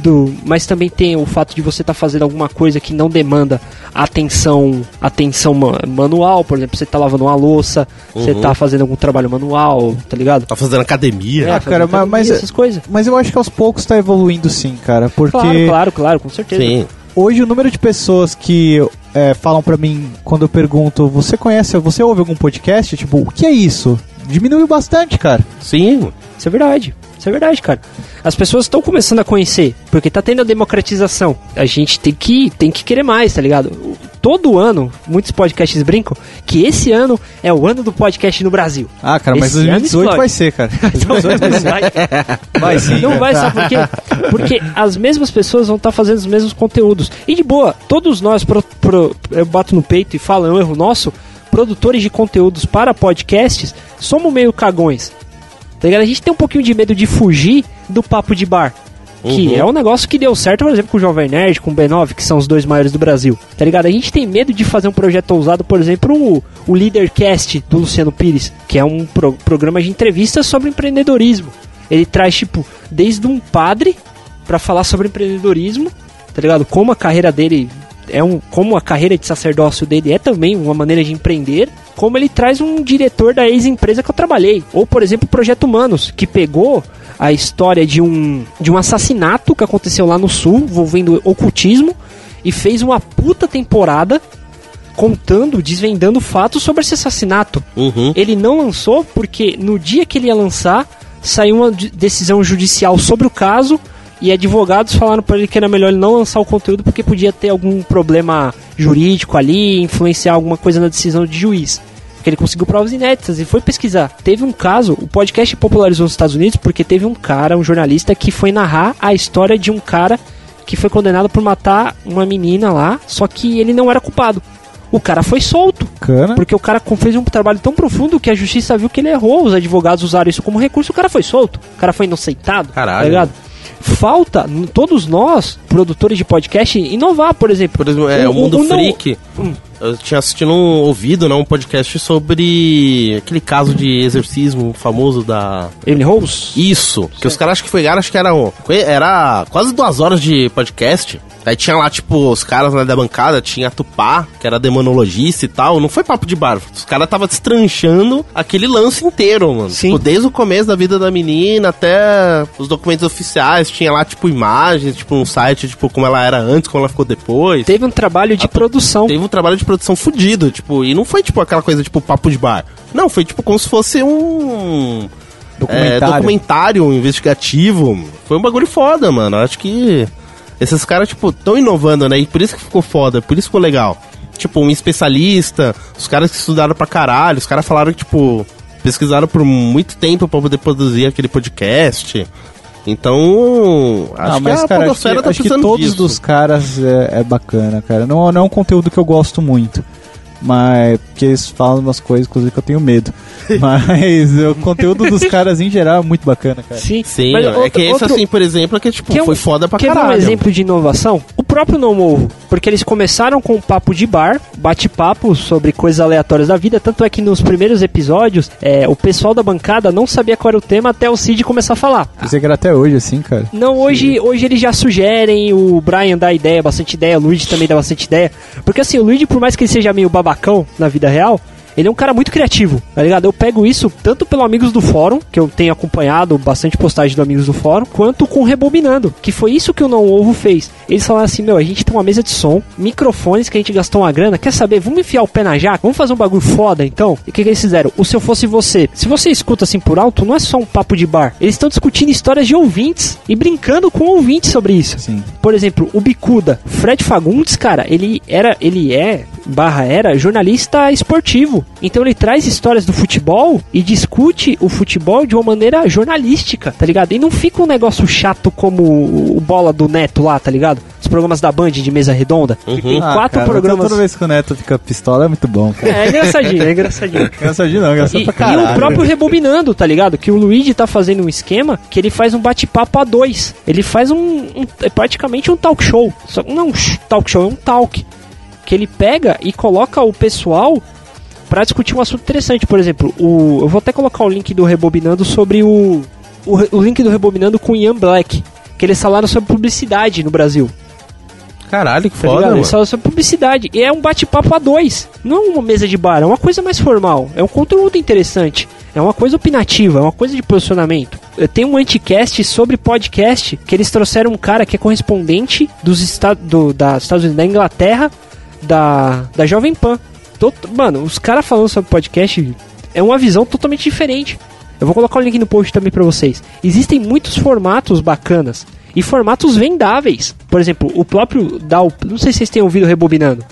Do, mas também tem o fato de você estar fazendo alguma coisa que não demanda atenção atenção ma- manual, por exemplo, você tá lavando uma louça, você Uhum. tá fazendo algum trabalho manual, tá ligado? Tá fazendo academia. Ah, fazendo cara, mas- academia, mas- essas coisas. Mas eu acho que aos poucos tá evoluindo sim, cara. Porque Claro, claro, claro, com certeza. Sim. hoje o número de pessoas que é, falam pra mim quando eu pergunto, você conhece, você ouve algum podcast? Tipo, o que é isso? Diminuiu bastante, cara. Sim. Isso é verdade. Isso é verdade, cara. As pessoas estão começando a conhecer, porque tá tendo a democratização. A gente tem que, tem que querer mais, tá ligado? Todo ano, muitos podcasts brincam que esse ano é o ano do podcast no Brasil. Ah, cara, mas Esse ano 2018 explode. vai ser, cara. Então, não vai. Vai sim. Não vai, sabe por quê? Porque as mesmas pessoas vão estar fazendo os mesmos conteúdos. E de boa, todos nós, pro- pro- eu bato no peito e falo, é um erro nosso, produtores de conteúdos para podcasts, somos meio cagões. Tá ligado? A gente tem um pouquinho de medo de fugir do papo de bar. Que Uhum. é um negócio que deu certo, por exemplo, com o Jovem Nerd, com o B9, que são os dois maiores do Brasil. Tá ligado? A gente tem medo de fazer um projeto ousado, por exemplo, o, o Leadercast do Luciano Pires, que é um pro- programa de entrevistas sobre empreendedorismo. Ele traz, tipo, desde um padre pra falar sobre empreendedorismo, tá ligado? Como a carreira dele é um. Como a carreira de sacerdócio dele é também uma maneira de empreender. Como ele traz um diretor da ex-empresa que eu trabalhei. Ou, por exemplo, o Projeto Humanos, que pegou a história de um, de um assassinato que aconteceu lá no sul, envolvendo ocultismo, e fez uma puta temporada contando, desvendando fatos sobre esse assassinato. Uhum. Ele não lançou porque no dia que ele ia lançar, saiu uma de- decisão judicial sobre o caso e advogados falaram para ele que era melhor ele não lançar o conteúdo porque podia ter algum problema jurídico ali, influenciar alguma coisa na decisão de juiz. Porque ele conseguiu provas inéditas e foi pesquisar. Teve um caso, o podcast popularizou nos Estados Unidos porque teve um cara, um jornalista, que foi narrar a história de um cara que foi condenado por matar uma menina lá, só que ele não era culpado. O cara foi solto. Porque o cara fez um trabalho tão profundo que a justiça viu que ele errou. Os advogados usaram isso como recurso. O cara foi solto. O cara foi inocentado. Caralho. Tá ligado? Falta, todos nós, produtores de podcast, inovar, por exemplo. Por exemplo, é, o, O- Mundo o não- Freak. Hum. Eu tinha assistido um ouvido, né, um podcast sobre aquele caso de exorcismo famoso da. Emily Rose? Isso, que os caras acho que foi, acho que era, um- era quase duas horas de podcast. Aí tinha lá, tipo, os caras né, da bancada, tinha a Tupá, que era demonologista e tal. Não foi papo de bar. Os caras tava destranchando aquele lance inteiro, mano. Sim. Tipo, desde o começo da vida da menina até os documentos oficiais. Tinha lá, tipo, imagens, tipo, um site, tipo, como ela era antes, como ela ficou depois. Teve um trabalho de A- produção. Teve um trabalho de produção fudido, tipo, e não foi tipo aquela coisa tipo papo de bar. Não, foi tipo como se fosse um é, Documentário. documentário investigativo. Foi um bagulho foda, mano. Acho que esses caras, tipo, tão inovando, né? E por isso que ficou foda, por isso ficou legal. Tipo, um especialista, os caras que estudaram pra caralho, os caras falaram que, tipo, pesquisaram por muito tempo pra poder produzir aquele podcast. Então, acho Ah, mas que a cara, acho que, tá acho que todos disso. dos caras é, é bacana, cara. Não, não é um conteúdo que eu gosto muito. Mas, porque eles falam umas coisas, inclusive, que eu tenho medo. Mas o conteúdo dos caras em geral é muito bacana, cara. Sim, Sim, Mas é outro- que esse, outro- assim, por exemplo, é que, tipo, Quer um- foi foda pra Quer ver caralho. um exemplo de inovação? O próprio Não Ovo. Porque eles começaram com um papo de bar, bate-papo sobre coisas aleatórias da vida. Tanto é que nos primeiros episódios, é, o pessoal da bancada não sabia qual era o tema até o Cid começar a falar. Pensei que era até hoje, assim, cara. Não, hoje, hoje eles já sugerem, o Brian dá ideia, bastante ideia, o Luigi também dá bastante ideia. Porque assim, o Luigi, por mais que ele seja meio babacão na vida real, ele é um cara muito criativo, tá ligado? Eu pego isso tanto pelo Amigos do Fórum, que eu tenho acompanhado bastante postagem do Amigos do Fórum, quanto com o Rebobinando, que foi isso que o Não Ovo fez. Eles falaram assim, meu, a gente tem uma mesa de som, microfones que a gente gastou uma grana, quer saber, vamos enfiar o pé na jaca? Vamos fazer um bagulho foda, então? E o que, que eles fizeram? O Se Eu Fosse Você. Se você escuta assim por alto, não é só um papo de bar. Eles estão discutindo histórias de ouvintes e brincando com ouvintes sobre isso. Sim. Por exemplo, o Bicuda, Fred Fagundes, cara, ele era, ele é, barra era, jornalista esportivo. Então ele traz histórias do futebol e discute o futebol de uma maneira jornalística, tá ligado? E não fica um negócio chato como o, bola do Neto lá, tá ligado? Os programas da Band de mesa redonda. que Tem Ah, quatro cara, programas. Toda vez que o Neto fica pistola é muito bom, cara. É, é engraçadinho, é engraçadinho. Engraçadinho não, engraçado E, pra e caralho. o próprio Rebobinando, tá ligado? Que o Luigi tá fazendo um esquema que ele faz um bate-papo a dois. Ele faz um, um- É praticamente um talk show. Só, não um sh- talk show, é um talk. Que ele pega e coloca o pessoal pra discutir um assunto interessante. Por exemplo, o, eu vou até colocar o link do Rebobinando sobre o. O, o link do Rebobinando com o Ian Black. Que eles falaram sobre publicidade no Brasil. Caralho, que Tá foda. Eles falam sobre publicidade. E é um bate-papo a dois. Não é uma mesa de bar, é uma coisa mais formal. É um conteúdo interessante. É uma coisa opinativa, é uma coisa de posicionamento. Eh, Tem um anticast sobre podcast que eles trouxeram um cara que é correspondente dos Estados, do, da Estados Unidos, da Inglaterra, da, da Jovem Pan. Tot- Mano, os caras falando sobre podcast é uma visão totalmente diferente. Eu vou colocar o link no post também pra vocês. Existem muitos formatos bacanas e formatos vendáveis. Por exemplo, o próprio Dal, não sei se vocês têm ouvido rebobinando.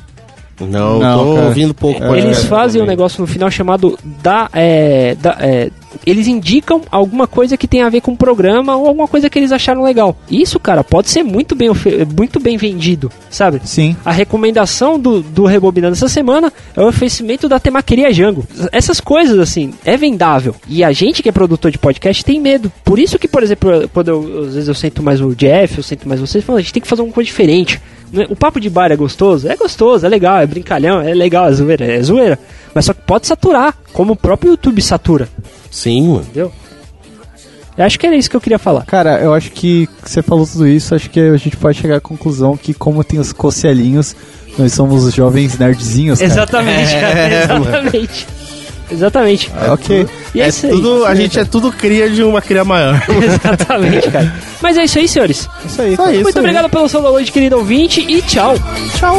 Não, Não, tô cara. ouvindo pouco. É, Eles fazem um negócio no final chamado da, é, da é, eles indicam alguma coisa que tem a ver com o programa ou alguma coisa que eles acharam legal. Isso, cara, pode ser muito bem, muito bem vendido, sabe? Sim. A recomendação do, do Rebobinando essa semana é o oferecimento da Temaqueria Jango. Essas coisas, assim, é vendável. E a gente que é produtor de podcast tem medo. Por isso que, por exemplo, quando eu, às vezes eu sento mais o Jeff, eu sento mais vocês, falando, a gente tem que fazer uma coisa diferente. Não é- O papo de bar é gostoso? É gostoso, é legal, é brincalhão, é legal, é zoeira, é zoeira. Mas só que pode saturar, como o próprio YouTube satura. Sim, mano. Entendeu? Eu acho que era isso que eu queria falar. Cara, eu acho que você falou tudo isso, acho que a gente pode chegar à conclusão que como tem os cocelinhos, nós somos os jovens nerdzinhos, cara. Exatamente, cara, exatamente. Exatamente. É, ok. E é, É isso aí. tudo, a gente é tudo cria de uma cria maior. Exatamente, cara. Mas é isso aí, senhores. Isso aí. Isso. Muito aí. obrigado pelo seu download, querido ouvinte, e tchau. Tchau.